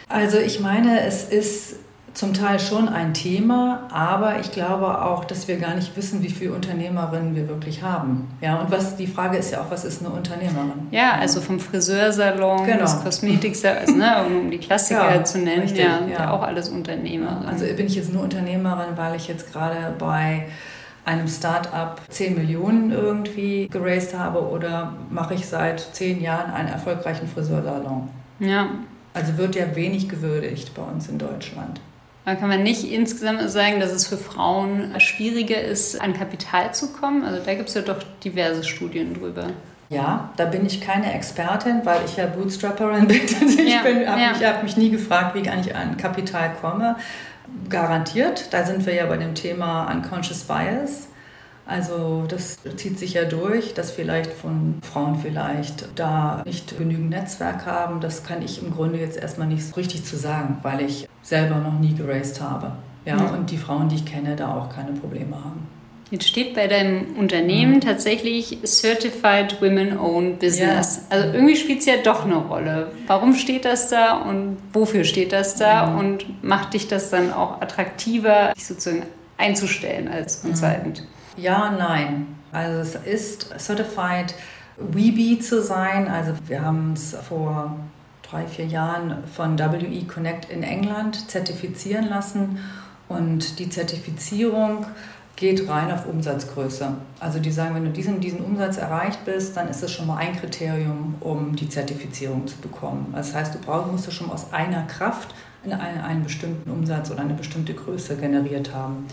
Also ich meine, es ist zum Teil schon ein Thema, aber ich glaube auch, dass wir gar nicht wissen, wie viele Unternehmerinnen wir wirklich haben. Ja, und was die Frage ist ja auch, was ist eine Unternehmerin? Ja, also vom Friseursalon genau. bis Kosmetiksalon, ne, um die Klassiker ja, zu nennen, richtig, ja, ja. auch alles Unternehmerin. Also bin ich jetzt nur Unternehmerin, weil ich jetzt gerade bei einem Start-up 10 Millionen irgendwie geraced habe oder mache ich seit 10 Jahren einen erfolgreichen Friseursalon? Ja. Also wird ja wenig gewürdigt bei uns in Deutschland. Da kann man nicht insgesamt sagen, dass es für Frauen schwieriger ist, an Kapital zu kommen. Also da gibt es ja doch diverse Studien drüber. Ja, da bin ich keine Expertin, weil ich ja Bootstrapperin bin. Ich ja, habe ja. mich, hab mich nie gefragt, wie ich eigentlich an Kapital komme. Garantiert, da sind wir ja bei dem Thema Unconscious Bias. Also das zieht sich ja durch, dass vielleicht von Frauen vielleicht da nicht genügend Netzwerk haben. Das kann ich im Grunde jetzt erstmal nicht so richtig zu sagen, weil ich selber noch nie geraced habe. Ja, mhm. und die Frauen, die ich kenne, da auch keine Probleme haben. Jetzt steht bei deinem Unternehmen mhm. tatsächlich Certified Women Owned Business. Ja. Also irgendwie spielt es ja doch eine Rolle. Warum steht das da und wofür steht das da mhm. und macht dich das dann auch attraktiver, dich sozusagen einzustellen als mhm. Consultant? Ja, nein. Also es ist Certified Weebie zu sein. Also wir haben es vor drei, vier Jahren von WE Connect in England zertifizieren lassen. Und die Zertifizierung geht rein auf Umsatzgröße. Also die sagen, wenn du diesen, diesen Umsatz erreicht bist, dann ist das schon mal ein Kriterium, um die Zertifizierung zu bekommen. Das heißt, du brauchst, musst du schon aus einer Kraft einen, einen bestimmten Umsatz oder eine bestimmte Größe generiert haben.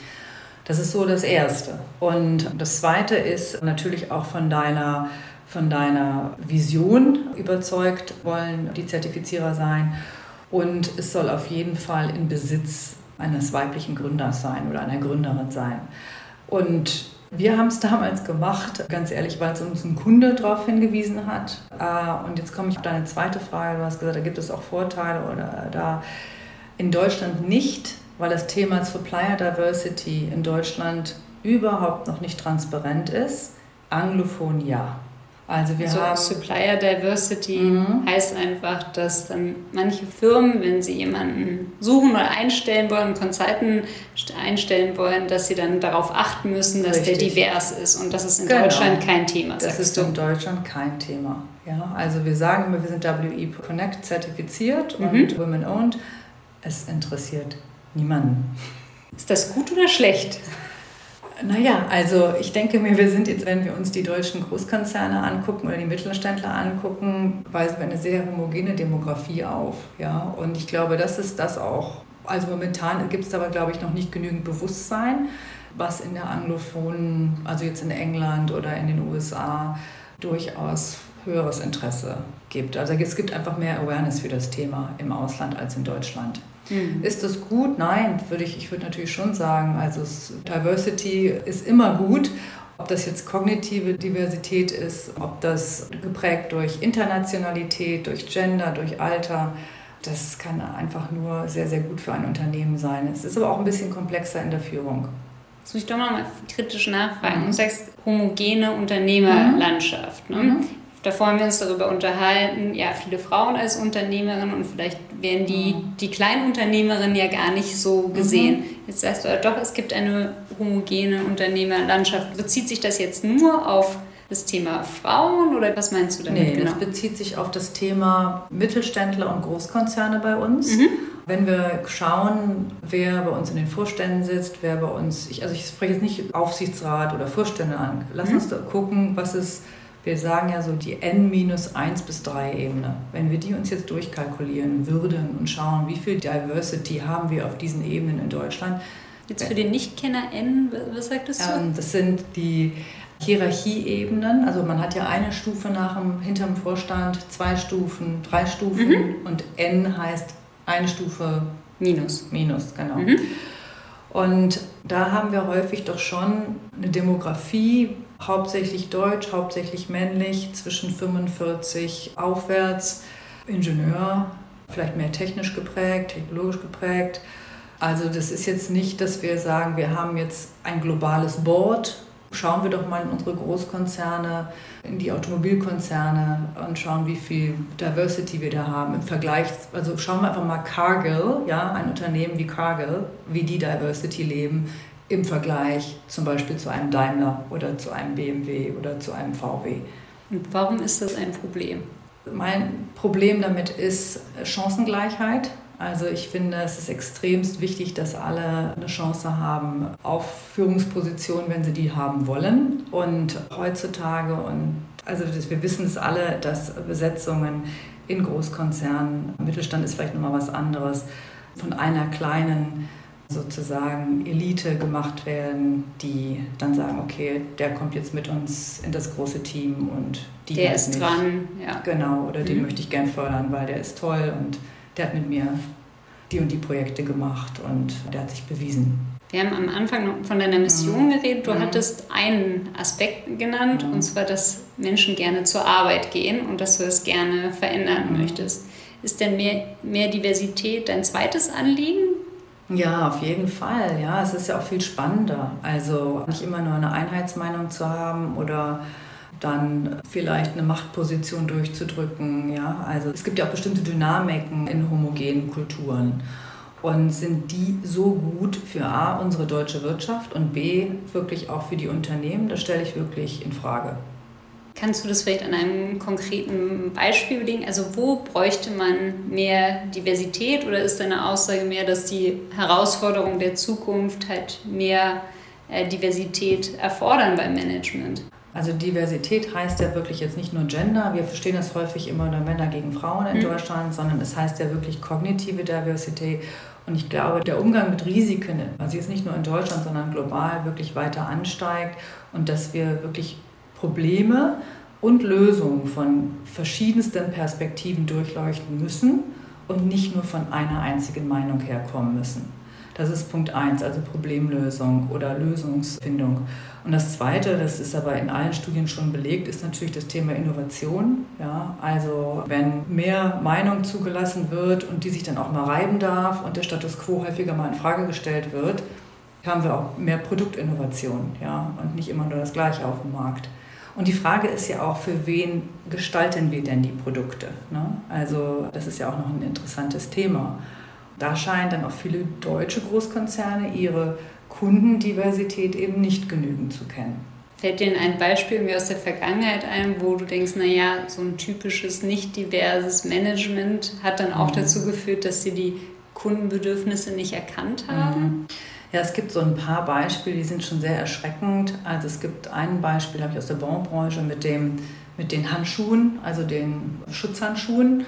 Das ist so das Erste. Und das Zweite ist natürlich auch von deiner, von deiner Vision überzeugt wollen die Zertifizierer sein. Und es soll auf jeden Fall in Besitz eines weiblichen Gründers sein oder einer Gründerin sein. Und wir haben es damals gemacht, ganz ehrlich, weil es uns ein Kunde darauf hingewiesen hat. Äh, und jetzt komme ich auf deine zweite Frage. Du hast gesagt, da gibt es auch Vorteile oder da in Deutschland nicht weil das Thema Supplier Diversity in Deutschland überhaupt noch nicht transparent ist. Anglophon ja. Also wir also haben Supplier Diversity mhm. heißt einfach, dass dann manche Firmen, wenn sie jemanden suchen oder einstellen wollen, einen Consultant einstellen wollen, dass sie dann darauf achten müssen, dass Richtig. der divers ist und das ist in genau. Deutschland kein Thema. Das ist du. in Deutschland kein Thema. Ja, also wir sagen immer, wir sind WE Connect zertifiziert mhm. und Women Owned. Es interessiert niemanden. Ist das gut oder schlecht? Naja, also ich denke mir, wir sind jetzt, wenn wir uns die deutschen Großkonzerne angucken oder die Mittelständler angucken, weisen wir eine sehr homogene Demografie auf. Ja? Und ich glaube, das ist das auch. Also momentan gibt es aber, glaube ich, noch nicht genügend Bewusstsein, was in der anglophonen, also jetzt in England oder in den USA, durchaus höheres Interesse gibt. Also es gibt einfach mehr Awareness für das Thema im Ausland als in Deutschland. Mhm. Ist das gut? Nein, würde ich, ich würde natürlich schon sagen. Also Diversity ist immer gut. Ob das jetzt kognitive Diversität ist, ob das geprägt durch Internationalität, durch Gender, durch Alter, das kann einfach nur sehr, sehr gut für ein Unternehmen sein. Es ist aber auch ein bisschen komplexer in der Führung. Jetzt muss ich doch mal kritisch nachfragen. Du sagst homogene Unternehmerlandschaft. Ne? Mhm. Davor haben wir uns darüber unterhalten, ja, viele Frauen als Unternehmerinnen und vielleicht werden die, mhm. die Kleinunternehmerinnen ja gar nicht so gesehen. Mhm. Jetzt sagst du doch, es gibt eine homogene Unternehmerlandschaft. Bezieht sich das jetzt nur auf das Thema Frauen oder was meinst du damit nee, genau? das bezieht sich auf das Thema Mittelständler und Großkonzerne bei uns. Mhm. Wenn wir schauen, wer bei uns in den Vorständen sitzt, wer bei uns, ich, also ich spreche jetzt nicht Aufsichtsrat oder Vorstände an, lass mhm. uns da gucken, was ist wir sagen ja so die n-1 bis 3 Ebene. Wenn wir die uns jetzt durchkalkulieren würden und schauen, wie viel Diversity haben wir auf diesen Ebenen in Deutschland. Jetzt für den Nichtkenner N, was sagt das? Ähm, das sind die Hierarchieebenen. Also man hat ja eine Stufe nach dem, hinterm Vorstand, zwei Stufen, drei Stufen mhm. und N heißt eine Stufe minus. Minus, genau. Mhm. Und da haben wir häufig doch schon eine Demografie, hauptsächlich deutsch, hauptsächlich männlich, zwischen 45 aufwärts, Ingenieur, vielleicht mehr technisch geprägt, technologisch geprägt. Also das ist jetzt nicht, dass wir sagen, wir haben jetzt ein globales Board. Schauen wir doch mal in unsere Großkonzerne, in die Automobilkonzerne und schauen, wie viel Diversity wir da haben im Vergleich. Also schauen wir einfach mal Cargill, ja, ein Unternehmen wie Cargill, wie die Diversity leben im Vergleich zum Beispiel zu einem Daimler oder zu einem BMW oder zu einem VW. Und warum ist das ein Problem? Mein Problem damit ist Chancengleichheit. Also ich finde, es ist extremst wichtig, dass alle eine Chance haben auf Führungspositionen, wenn sie die haben wollen. Und heutzutage, und also wir wissen es alle, dass Besetzungen in Großkonzernen, Mittelstand ist vielleicht nochmal was anderes, von einer kleinen sozusagen Elite gemacht werden, die dann sagen, okay, der kommt jetzt mit uns in das große Team und die Der ist nicht. dran, ja. Genau, oder mhm. den möchte ich gern fördern, weil der ist toll und der hat mit mir die und die Projekte gemacht und der hat sich bewiesen. Wir haben am Anfang von deiner Mission mhm. geredet. Du mhm. hattest einen Aspekt genannt, mhm. und zwar, dass Menschen gerne zur Arbeit gehen und dass du es gerne verändern mhm. möchtest. Ist denn mehr, mehr Diversität dein zweites Anliegen? Ja, auf jeden Fall. Ja, es ist ja auch viel spannender. Also nicht immer nur eine Einheitsmeinung zu haben oder dann vielleicht eine Machtposition durchzudrücken. Ja, also es gibt ja auch bestimmte Dynamiken in homogenen Kulturen. Und sind die so gut für A, unsere deutsche Wirtschaft und B, wirklich auch für die Unternehmen? Das stelle ich wirklich in Frage. Kannst du das vielleicht an einem konkreten Beispiel belegen? Also wo bräuchte man mehr Diversität oder ist deine Aussage mehr, dass die Herausforderungen der Zukunft halt mehr äh, Diversität erfordern beim Management? Also Diversität heißt ja wirklich jetzt nicht nur Gender, wir verstehen das häufig immer nur Männer gegen Frauen in mhm. Deutschland, sondern es heißt ja wirklich kognitive Diversität. Und ich glaube, der Umgang mit Risiken, also jetzt nicht nur in Deutschland, sondern global wirklich weiter ansteigt und dass wir wirklich Probleme und Lösungen von verschiedensten Perspektiven durchleuchten müssen und nicht nur von einer einzigen Meinung herkommen müssen. Das ist Punkt 1, also Problemlösung oder Lösungsfindung. Und das Zweite, das ist aber in allen Studien schon belegt, ist natürlich das Thema Innovation. Ja, also wenn mehr Meinung zugelassen wird und die sich dann auch mal reiben darf und der Status quo häufiger mal in Frage gestellt wird, haben wir auch mehr Produktinnovation ja, und nicht immer nur das Gleiche auf dem Markt. Und die Frage ist ja auch, für wen gestalten wir denn die Produkte? Ne? Also das ist ja auch noch ein interessantes Thema. Da scheinen dann auch viele deutsche Großkonzerne ihre Kundendiversität eben nicht genügend zu kennen. Fällt dir ein Beispiel irgendwie aus der Vergangenheit ein, wo du denkst, naja, so ein typisches nicht diverses Management hat dann auch mhm. dazu geführt, dass sie die Kundenbedürfnisse nicht erkannt haben? Mhm. Ja, es gibt so ein paar Beispiele, die sind schon sehr erschreckend. Also es gibt ein Beispiel, habe ich aus der Baubranche mit, mit den Handschuhen, also den Schutzhandschuhen.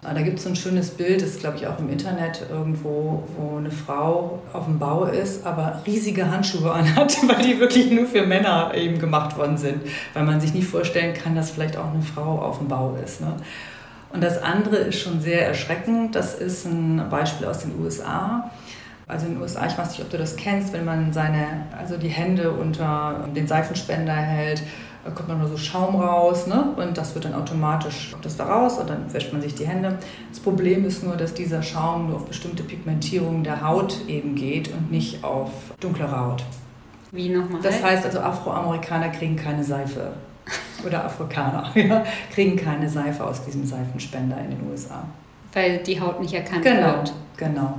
Da gibt es so ein schönes Bild, das glaube ich auch im Internet irgendwo, wo eine Frau auf dem Bau ist, aber riesige Handschuhe anhat, weil die wirklich nur für Männer eben gemacht worden sind. Weil man sich nicht vorstellen kann, dass vielleicht auch eine Frau auf dem Bau ist. Ne? Und das andere ist schon sehr erschreckend. Das ist ein Beispiel aus den USA. Also in den USA, ich weiß nicht, ob du das kennst, wenn man seine, also die Hände unter den Seifenspender hält, kommt man nur so Schaum raus ne? und das wird dann automatisch, kommt das da raus und dann wäscht man sich die Hände. Das Problem ist nur, dass dieser Schaum nur auf bestimmte Pigmentierungen der Haut eben geht und nicht auf dunklere Haut. Wie nochmal? Das heißt also, Afroamerikaner kriegen keine Seife oder Afrikaner ja, kriegen keine Seife aus diesem Seifenspender in den USA. Weil die Haut nicht erkannt genau, wird. Genau.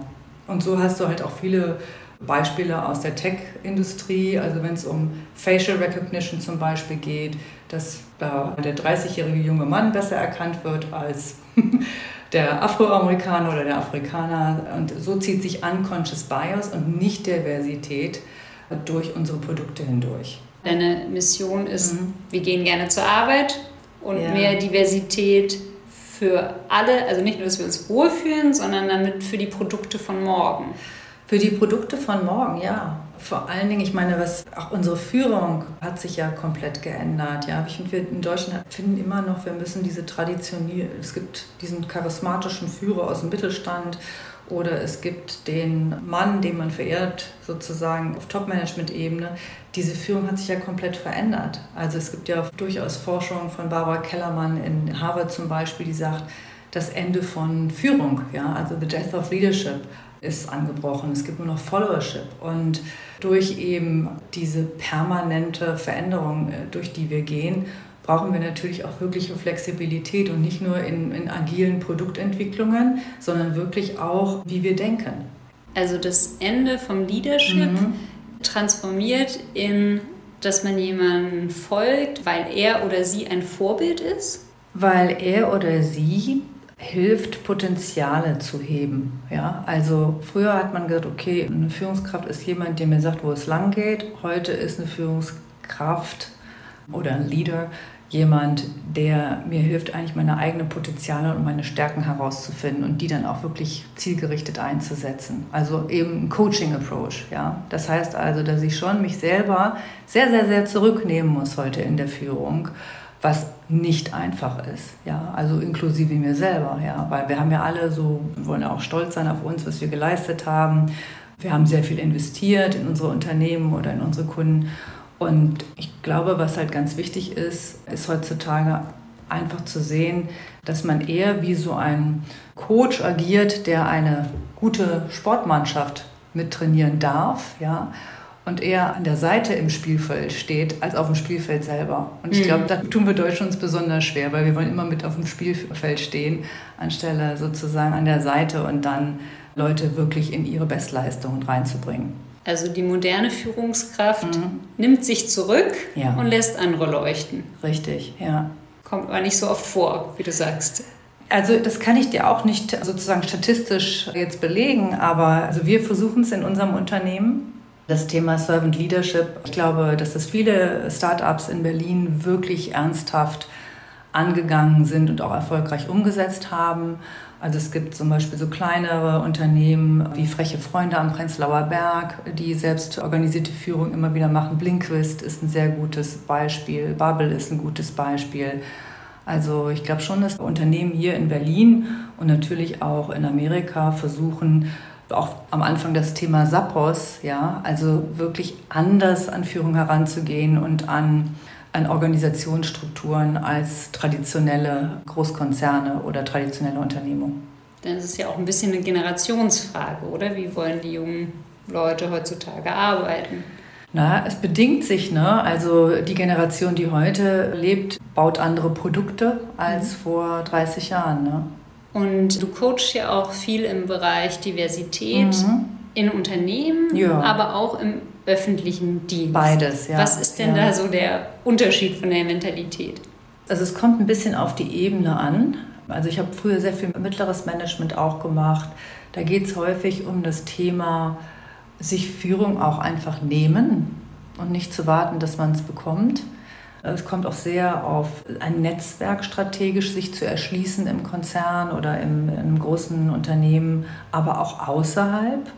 Und so hast du halt auch viele Beispiele aus der Tech-Industrie, also wenn es um Facial Recognition zum Beispiel geht, dass da der 30-jährige junge Mann besser erkannt wird als der Afroamerikaner oder der Afrikaner. Und so zieht sich Unconscious Bias und nicht Diversität durch unsere Produkte hindurch. Deine Mission ist, mhm. wir gehen gerne zur Arbeit und ja. mehr Diversität für alle, also nicht nur, dass wir uns wohlfühlen, sondern damit für die Produkte von morgen. Für die Produkte von morgen, ja. Vor allen Dingen, ich meine, was auch unsere Führung hat sich ja komplett geändert. Ja, ich finde, wir in Deutschland finden immer noch, wir müssen diese Tradition, es gibt diesen charismatischen Führer aus dem Mittelstand oder es gibt den Mann, den man verehrt, sozusagen auf Top-Management-Ebene. Diese Führung hat sich ja komplett verändert. Also es gibt ja durchaus Forschung von Barbara Kellermann in Harvard zum Beispiel, die sagt, das Ende von Führung, ja, also the death of leadership ist angebrochen. Es gibt nur noch Followership. Und durch eben diese permanente Veränderung, äh, durch die wir gehen, brauchen wir natürlich auch wirkliche Flexibilität und nicht nur in, in agilen Produktentwicklungen, sondern wirklich auch, wie wir denken. Also das Ende vom Leadership mhm. transformiert in, dass man jemandem folgt, weil er oder sie ein Vorbild ist? Weil er oder sie hilft, Potenziale zu heben. Ja? Also früher hat man gesagt, okay, eine Führungskraft ist jemand, der mir sagt, wo es lang geht. Heute ist eine Führungskraft oder ein Leader jemand, der mir hilft, eigentlich meine eigenen Potenziale und meine Stärken herauszufinden und die dann auch wirklich zielgerichtet einzusetzen. Also eben ein Coaching-Approach. Ja? Das heißt also, dass ich schon mich selber sehr, sehr, sehr zurücknehmen muss heute in der Führung, was nicht einfach ist. Ja? Also inklusive mir selber. Ja? Weil wir haben ja alle so, wir wollen ja auch stolz sein auf uns, was wir geleistet haben. Wir haben sehr viel investiert in unsere Unternehmen oder in unsere Kunden. Und ich glaube, was halt ganz wichtig ist, ist heutzutage einfach zu sehen, dass man eher wie so ein Coach agiert, der eine gute Sportmannschaft mittrainieren darf, ja, und eher an der Seite im Spielfeld steht, als auf dem Spielfeld selber. Und ich mhm. glaube, da tun wir Deutschen uns besonders schwer, weil wir wollen immer mit auf dem Spielfeld stehen, anstelle sozusagen an der Seite und dann Leute wirklich in ihre Bestleistungen reinzubringen. Also die moderne Führungskraft mhm. nimmt sich zurück ja. und lässt andere leuchten. Richtig, ja. Kommt aber nicht so oft vor, wie du sagst. Also das kann ich dir auch nicht sozusagen statistisch jetzt belegen, aber also wir versuchen es in unserem Unternehmen. Das Thema Servant Leadership, ich glaube, dass das viele Startups in Berlin wirklich ernsthaft angegangen sind und auch erfolgreich umgesetzt haben. Also es gibt zum Beispiel so kleinere Unternehmen wie Freche Freunde am Prenzlauer Berg, die selbst organisierte Führung immer wieder machen. Blinkquist ist ein sehr gutes Beispiel, Bubble ist ein gutes Beispiel. Also ich glaube schon, dass Unternehmen hier in Berlin und natürlich auch in Amerika versuchen, auch am Anfang das Thema Sappos, ja, also wirklich anders an Führung heranzugehen und an an Organisationsstrukturen als traditionelle Großkonzerne oder traditionelle Unternehmungen. Dann ist es ja auch ein bisschen eine Generationsfrage, oder? Wie wollen die jungen Leute heutzutage arbeiten? Na, es bedingt sich, ne? Also die Generation, die heute lebt, baut andere Produkte als mhm. vor 30 Jahren, ne? Und du coachst ja auch viel im Bereich Diversität mhm. in Unternehmen, ja. aber auch im öffentlichen Dienst. Beides, ja. Was ist denn ja. da so der Unterschied von der Mentalität? Also es kommt ein bisschen auf die Ebene an. Also ich habe früher sehr viel mittleres Management auch gemacht. Da geht es häufig um das Thema sich Führung auch einfach nehmen und nicht zu warten, dass man es bekommt. Es kommt auch sehr auf ein Netzwerk strategisch sich zu erschließen im Konzern oder im, im großen Unternehmen, aber auch außerhalb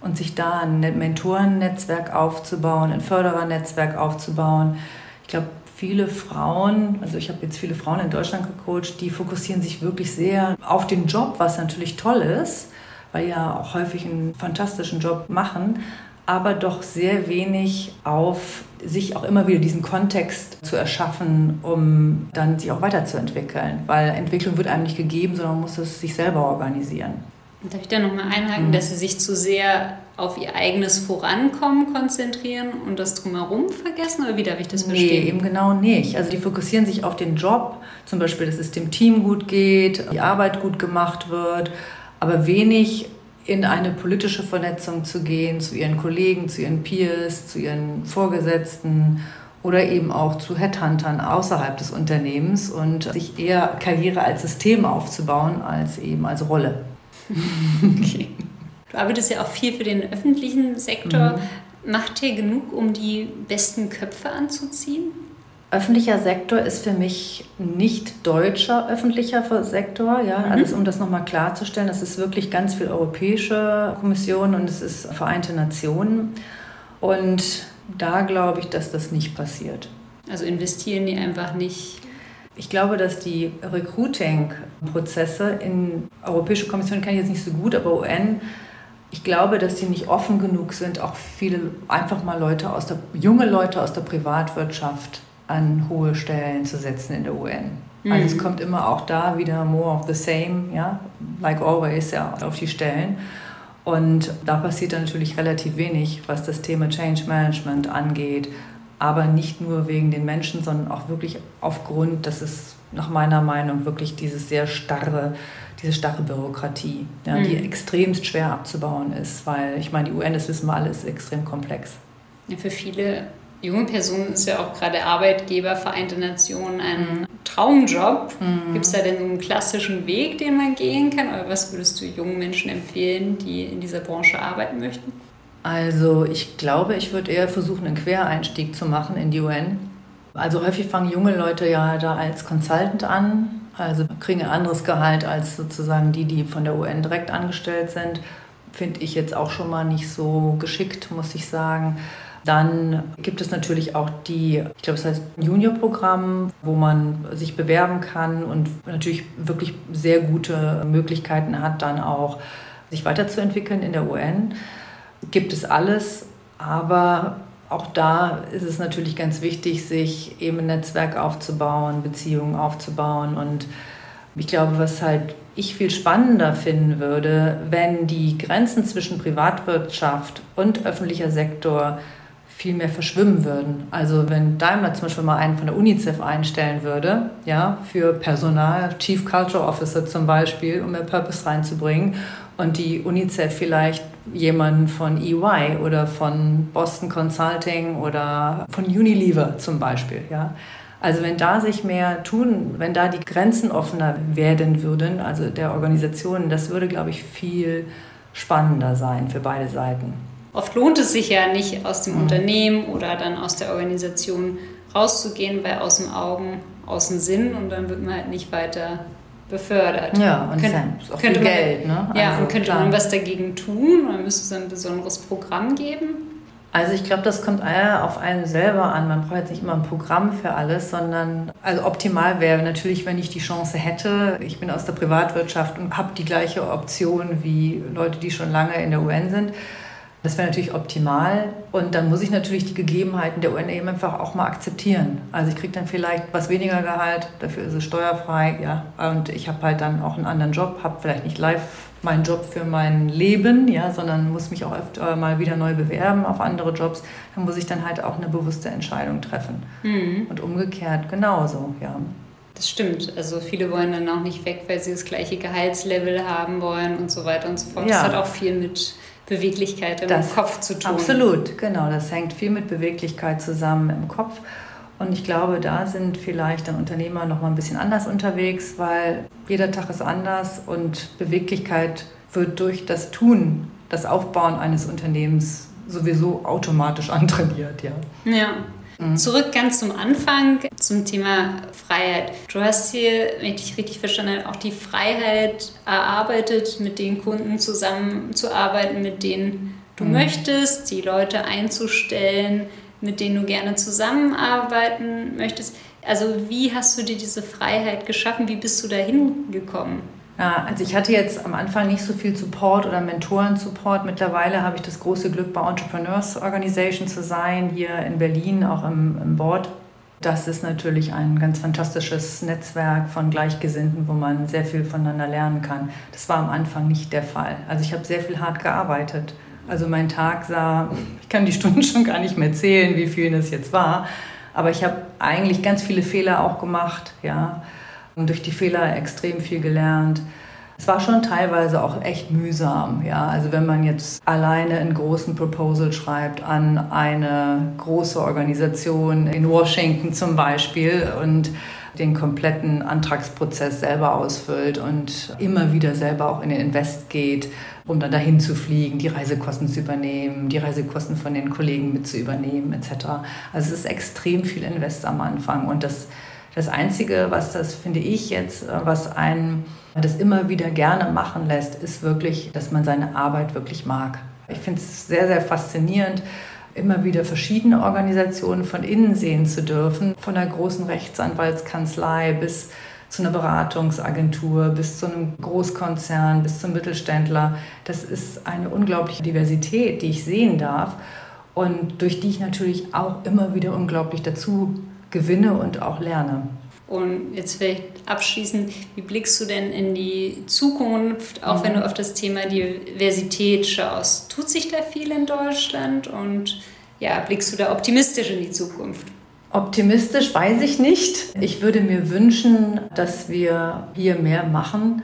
und sich da ein Mentorennetzwerk aufzubauen, ein Förderernetzwerk aufzubauen. Ich glaube, viele Frauen, also ich habe jetzt viele Frauen in Deutschland gecoacht, die fokussieren sich wirklich sehr auf den Job, was natürlich toll ist, weil ja auch häufig einen fantastischen Job machen, aber doch sehr wenig auf sich auch immer wieder diesen Kontext zu erschaffen, um dann sich auch weiterzuentwickeln. Weil Entwicklung wird einem nicht gegeben, sondern man muss es sich selber organisieren. Darf ich da nochmal einhaken, mhm. dass Sie sich zu sehr auf Ihr eigenes Vorankommen konzentrieren und das Drumherum vergessen? Oder wie darf ich das verstehen? Nee, eben genau nicht. Also die fokussieren sich auf den Job, zum Beispiel, dass es dem Team gut geht, die Arbeit gut gemacht wird, aber wenig in eine politische Vernetzung zu gehen, zu ihren Kollegen, zu ihren Peers, zu ihren Vorgesetzten oder eben auch zu Headhuntern außerhalb des Unternehmens und sich eher Karriere als System aufzubauen als eben als Rolle. okay. Du arbeitest ja auch viel für den öffentlichen Sektor. Mhm. Macht ihr genug, um die besten Köpfe anzuziehen? Öffentlicher Sektor ist für mich nicht deutscher öffentlicher Sektor. Ja? Mhm. Also um das nochmal klarzustellen, das ist wirklich ganz viel Europäische Kommission und es ist Vereinte Nationen. Und da glaube ich, dass das nicht passiert. Also investieren die einfach nicht ich glaube, dass die Recruiting-Prozesse in Europäische Kommission kenne ich jetzt nicht so gut, aber UN, ich glaube, dass die nicht offen genug sind, auch viele einfach mal Leute aus der junge Leute aus der Privatwirtschaft an hohe Stellen zu setzen in der UN. Mhm. Also es kommt immer auch da wieder more of the same, ja, like always, ja, auf die Stellen. Und da passiert dann natürlich relativ wenig, was das Thema Change Management angeht. Aber nicht nur wegen den Menschen, sondern auch wirklich aufgrund, dass es nach meiner Meinung wirklich dieses sehr starre, diese starre Bürokratie, ja, mhm. die extremst schwer abzubauen ist. Weil ich meine, die UN, das wissen wir alle, ist extrem komplex. Ja, für viele junge Personen ist ja auch gerade Arbeitgeber Vereinte Nationen ein mhm. Traumjob. Mhm. Gibt es da denn einen klassischen Weg, den man gehen kann? Oder was würdest du jungen Menschen empfehlen, die in dieser Branche arbeiten möchten? Also ich glaube, ich würde eher versuchen, einen Quereinstieg zu machen in die UN. Also häufig fangen junge Leute ja da als Consultant an, also kriegen ein anderes Gehalt als sozusagen die, die von der UN direkt angestellt sind. Finde ich jetzt auch schon mal nicht so geschickt, muss ich sagen. Dann gibt es natürlich auch die, ich glaube, es heißt Junior-Programm, wo man sich bewerben kann und natürlich wirklich sehr gute Möglichkeiten hat, dann auch sich weiterzuentwickeln in der UN. Gibt es alles, aber auch da ist es natürlich ganz wichtig, sich eben ein Netzwerk aufzubauen, Beziehungen aufzubauen. Und ich glaube, was halt ich viel spannender finden würde, wenn die Grenzen zwischen Privatwirtschaft und öffentlicher Sektor viel mehr verschwimmen würden. Also wenn Daimler zum Beispiel mal einen von der UNICEF einstellen würde, ja, für Personal, Chief Culture Officer zum Beispiel, um mehr Purpose reinzubringen und die UNICEF vielleicht jemanden von EY oder von Boston Consulting oder von Unilever zum Beispiel, ja. Also wenn da sich mehr tun, wenn da die Grenzen offener werden würden, also der Organisationen, das würde, glaube ich, viel spannender sein für beide Seiten. Oft lohnt es sich ja nicht, aus dem mhm. Unternehmen oder dann aus der Organisation rauszugehen, weil aus dem Augen, aus dem Sinn und dann wird man halt nicht weiter befördert. Ja, und Kön ist auch könnte viel Geld. ne? Ja, also, und könnte klar. man was dagegen tun oder müsste es ein besonderes Programm geben? Also ich glaube, das kommt auf einen selber an. Man braucht jetzt nicht immer ein Programm für alles, sondern also optimal wäre natürlich, wenn ich die Chance hätte. Ich bin aus der Privatwirtschaft und habe die gleiche Option wie Leute, die schon lange in der UN sind das wäre natürlich optimal. Und dann muss ich natürlich die Gegebenheiten der UN einfach auch mal akzeptieren. Also ich kriege dann vielleicht was weniger Gehalt, dafür ist es steuerfrei, ja. Und ich habe halt dann auch einen anderen Job, habe vielleicht nicht live meinen Job für mein Leben, ja, sondern muss mich auch öfter mal wieder neu bewerben auf andere Jobs. Dann muss ich dann halt auch eine bewusste Entscheidung treffen. Mhm. Und umgekehrt genauso, ja. Das stimmt. Also viele wollen dann auch nicht weg, weil sie das gleiche Gehaltslevel haben wollen und so weiter und so fort. Ja. Das hat auch viel mit Beweglichkeit im das, Kopf zu tun. Absolut, genau. Das hängt viel mit Beweglichkeit zusammen im Kopf. Und ich glaube, da sind vielleicht dann Unternehmer noch mal ein bisschen anders unterwegs, weil jeder Tag ist anders und Beweglichkeit wird durch das Tun, das Aufbauen eines Unternehmens sowieso automatisch antrainiert, ja. Ja. Mhm. Zurück ganz zum Anfang, zum Thema Freiheit. Du hast hier, wenn ich dich richtig verstanden habe, auch die Freiheit erarbeitet, mit den Kunden zusammenzuarbeiten, mit denen du mhm. möchtest, die Leute einzustellen, mit denen du gerne zusammenarbeiten möchtest. Also wie hast du dir diese Freiheit geschaffen? Wie bist du da hingekommen? Ja, also ich hatte jetzt am Anfang nicht so viel Support oder Mentoren-Support. Mittlerweile habe ich das große Glück, bei Entrepreneurs Organization zu sein, hier in Berlin, auch im, im Board. Das ist natürlich ein ganz fantastisches Netzwerk von Gleichgesinnten, wo man sehr viel voneinander lernen kann. Das war am Anfang nicht der Fall. Also ich habe sehr viel hart gearbeitet. Also mein Tag sah, ich kann die Stunden schon gar nicht mehr zählen, wie viel das jetzt war. Aber ich habe eigentlich ganz viele Fehler auch gemacht, ja und durch die Fehler extrem viel gelernt. Es war schon teilweise auch echt mühsam. Ja? Also wenn man jetzt alleine einen großen Proposal schreibt an eine große Organisation in Washington zum Beispiel und den kompletten Antragsprozess selber ausfüllt und immer wieder selber auch in den Invest geht, um dann dahin zu fliegen, die Reisekosten zu übernehmen, die Reisekosten von den Kollegen mit zu übernehmen etc. Also es ist extrem viel Invest am Anfang und das das Einzige, was das, finde ich jetzt, äh, was einen das immer wieder gerne machen lässt, ist wirklich, dass man seine Arbeit wirklich mag. Ich finde es sehr, sehr faszinierend, immer wieder verschiedene Organisationen von innen sehen zu dürfen, von der großen Rechtsanwaltskanzlei bis zu einer Beratungsagentur, bis zu einem Großkonzern, bis zum Mittelständler. Das ist eine unglaubliche Diversität, die ich sehen darf und durch die ich natürlich auch immer wieder unglaublich dazu gewinne und auch lerne. Und jetzt vielleicht abschließend, wie blickst du denn in die Zukunft, auch mhm. wenn du auf das Thema Diversität schaust? Tut sich da viel in Deutschland und ja, blickst du da optimistisch in die Zukunft? Optimistisch weiß ich nicht. Ich würde mir wünschen, dass wir hier mehr machen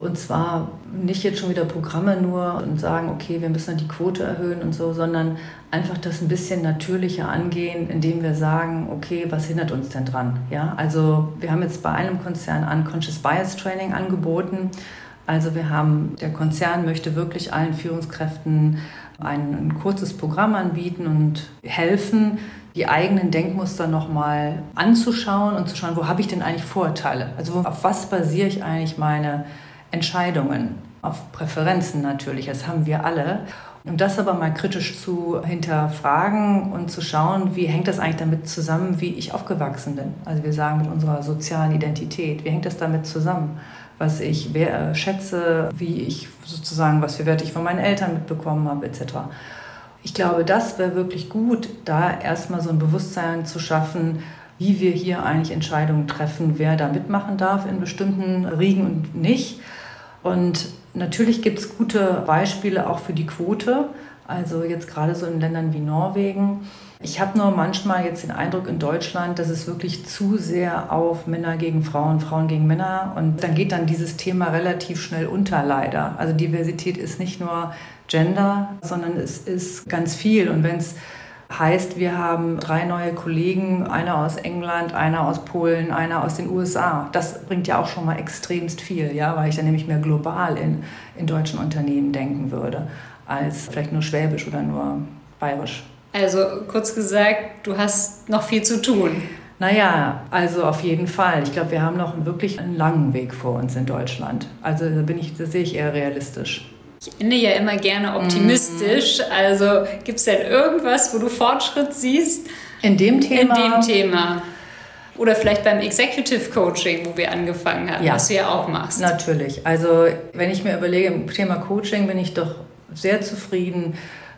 und zwar nicht jetzt schon wieder Programme nur und sagen, okay, wir müssen die Quote erhöhen und so, sondern einfach das ein bisschen natürlicher angehen, indem wir sagen, okay, was hindert uns denn dran? Ja, also wir haben jetzt bei einem Konzern Unconscious Bias Training angeboten. Also wir haben, der Konzern möchte wirklich allen Führungskräften ein, ein kurzes Programm anbieten und helfen, die eigenen Denkmuster nochmal anzuschauen und zu schauen, wo habe ich denn eigentlich Vorurteile? Also auf was basiere ich eigentlich meine Entscheidungen, auf Präferenzen natürlich, das haben wir alle. Um das aber mal kritisch zu hinterfragen und zu schauen, wie hängt das eigentlich damit zusammen, wie ich aufgewachsen bin. Also wir sagen mit unserer sozialen Identität, wie hängt das damit zusammen? Was ich wer, schätze, wie ich sozusagen, was für Werte ich von meinen Eltern mitbekommen habe, etc. Ich glaube, das wäre wirklich gut, da erstmal so ein Bewusstsein zu schaffen, wie wir hier eigentlich Entscheidungen treffen, wer da mitmachen darf in bestimmten Riegen und nicht. Und natürlich gibt es gute Beispiele auch für die Quote. Also jetzt gerade so in Ländern wie Norwegen. Ich habe nur manchmal jetzt den Eindruck in Deutschland, dass es wirklich zu sehr auf Männer gegen Frauen, Frauen gegen Männer und dann geht dann dieses Thema relativ schnell unter leider. Also Diversität ist nicht nur Gender, sondern es ist ganz viel und wenn es Heißt, wir haben drei neue Kollegen, einer aus England, einer aus Polen, einer aus den USA. Das bringt ja auch schon mal extremst viel, ja, weil ich dann nämlich mehr global in, in deutschen Unternehmen denken würde, als vielleicht nur Schwäbisch oder nur Bayerisch. Also kurz gesagt, du hast noch viel zu tun. Naja, also auf jeden Fall. Ich glaube, wir haben noch wirklich einen langen Weg vor uns in Deutschland. Also da bin ich, das sehe ich eher realistisch. Ich ende ja immer gerne optimistisch. Mm. Also gibt es denn irgendwas, wo du Fortschritt siehst? In dem Thema? In dem Thema. Oder vielleicht beim Executive Coaching, wo wir angefangen haben, ja. was du ja auch machst. Natürlich. Also wenn ich mir überlege, im Thema Coaching bin ich doch sehr zufrieden,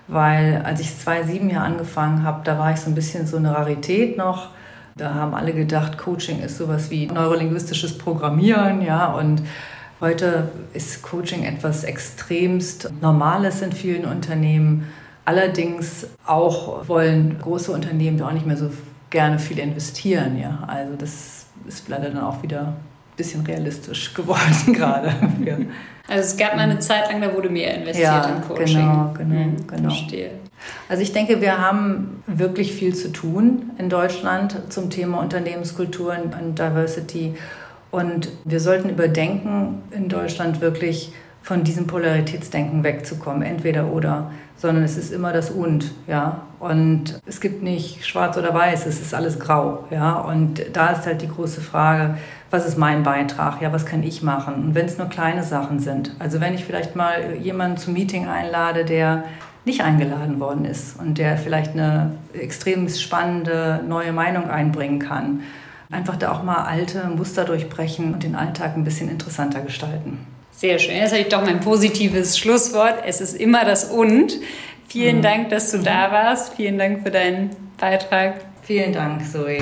weil als ich 2007 hier angefangen habe, da war ich so ein bisschen so eine Rarität noch. Da haben alle gedacht, Coaching ist sowas wie neurolinguistisches Programmieren, ja, und Heute ist Coaching etwas extremst Normales in vielen Unternehmen. Allerdings auch wollen große Unternehmen auch nicht mehr so gerne viel investieren. Ja? Also das ist leider dann auch wieder ein bisschen realistisch geworden gerade. Also es gab mal eine Zeit lang, da wurde mehr investiert ja, in Coaching. Genau, genau, hm, genau. Verstehe. Also ich denke, wir haben wirklich viel zu tun in Deutschland zum Thema Unternehmenskultur und Diversity. Und wir sollten überdenken, in Deutschland wirklich von diesem Polaritätsdenken wegzukommen, entweder oder, sondern es ist immer das Und, ja. Und es gibt nicht schwarz oder weiß, es ist alles grau, ja. Und da ist halt die große Frage, was ist mein Beitrag, ja, was kann ich machen? Und wenn es nur kleine Sachen sind, also wenn ich vielleicht mal jemanden zum Meeting einlade, der nicht eingeladen worden ist und der vielleicht eine extrem spannende neue Meinung einbringen kann, einfach da auch mal alte Muster durchbrechen und den Alltag ein bisschen interessanter gestalten. Sehr schön. Jetzt habe ich doch mein positives Schlusswort. Es ist immer das Und. Vielen mhm. Dank, dass du da warst. Vielen Dank für deinen Beitrag. Vielen Dank, Zoe.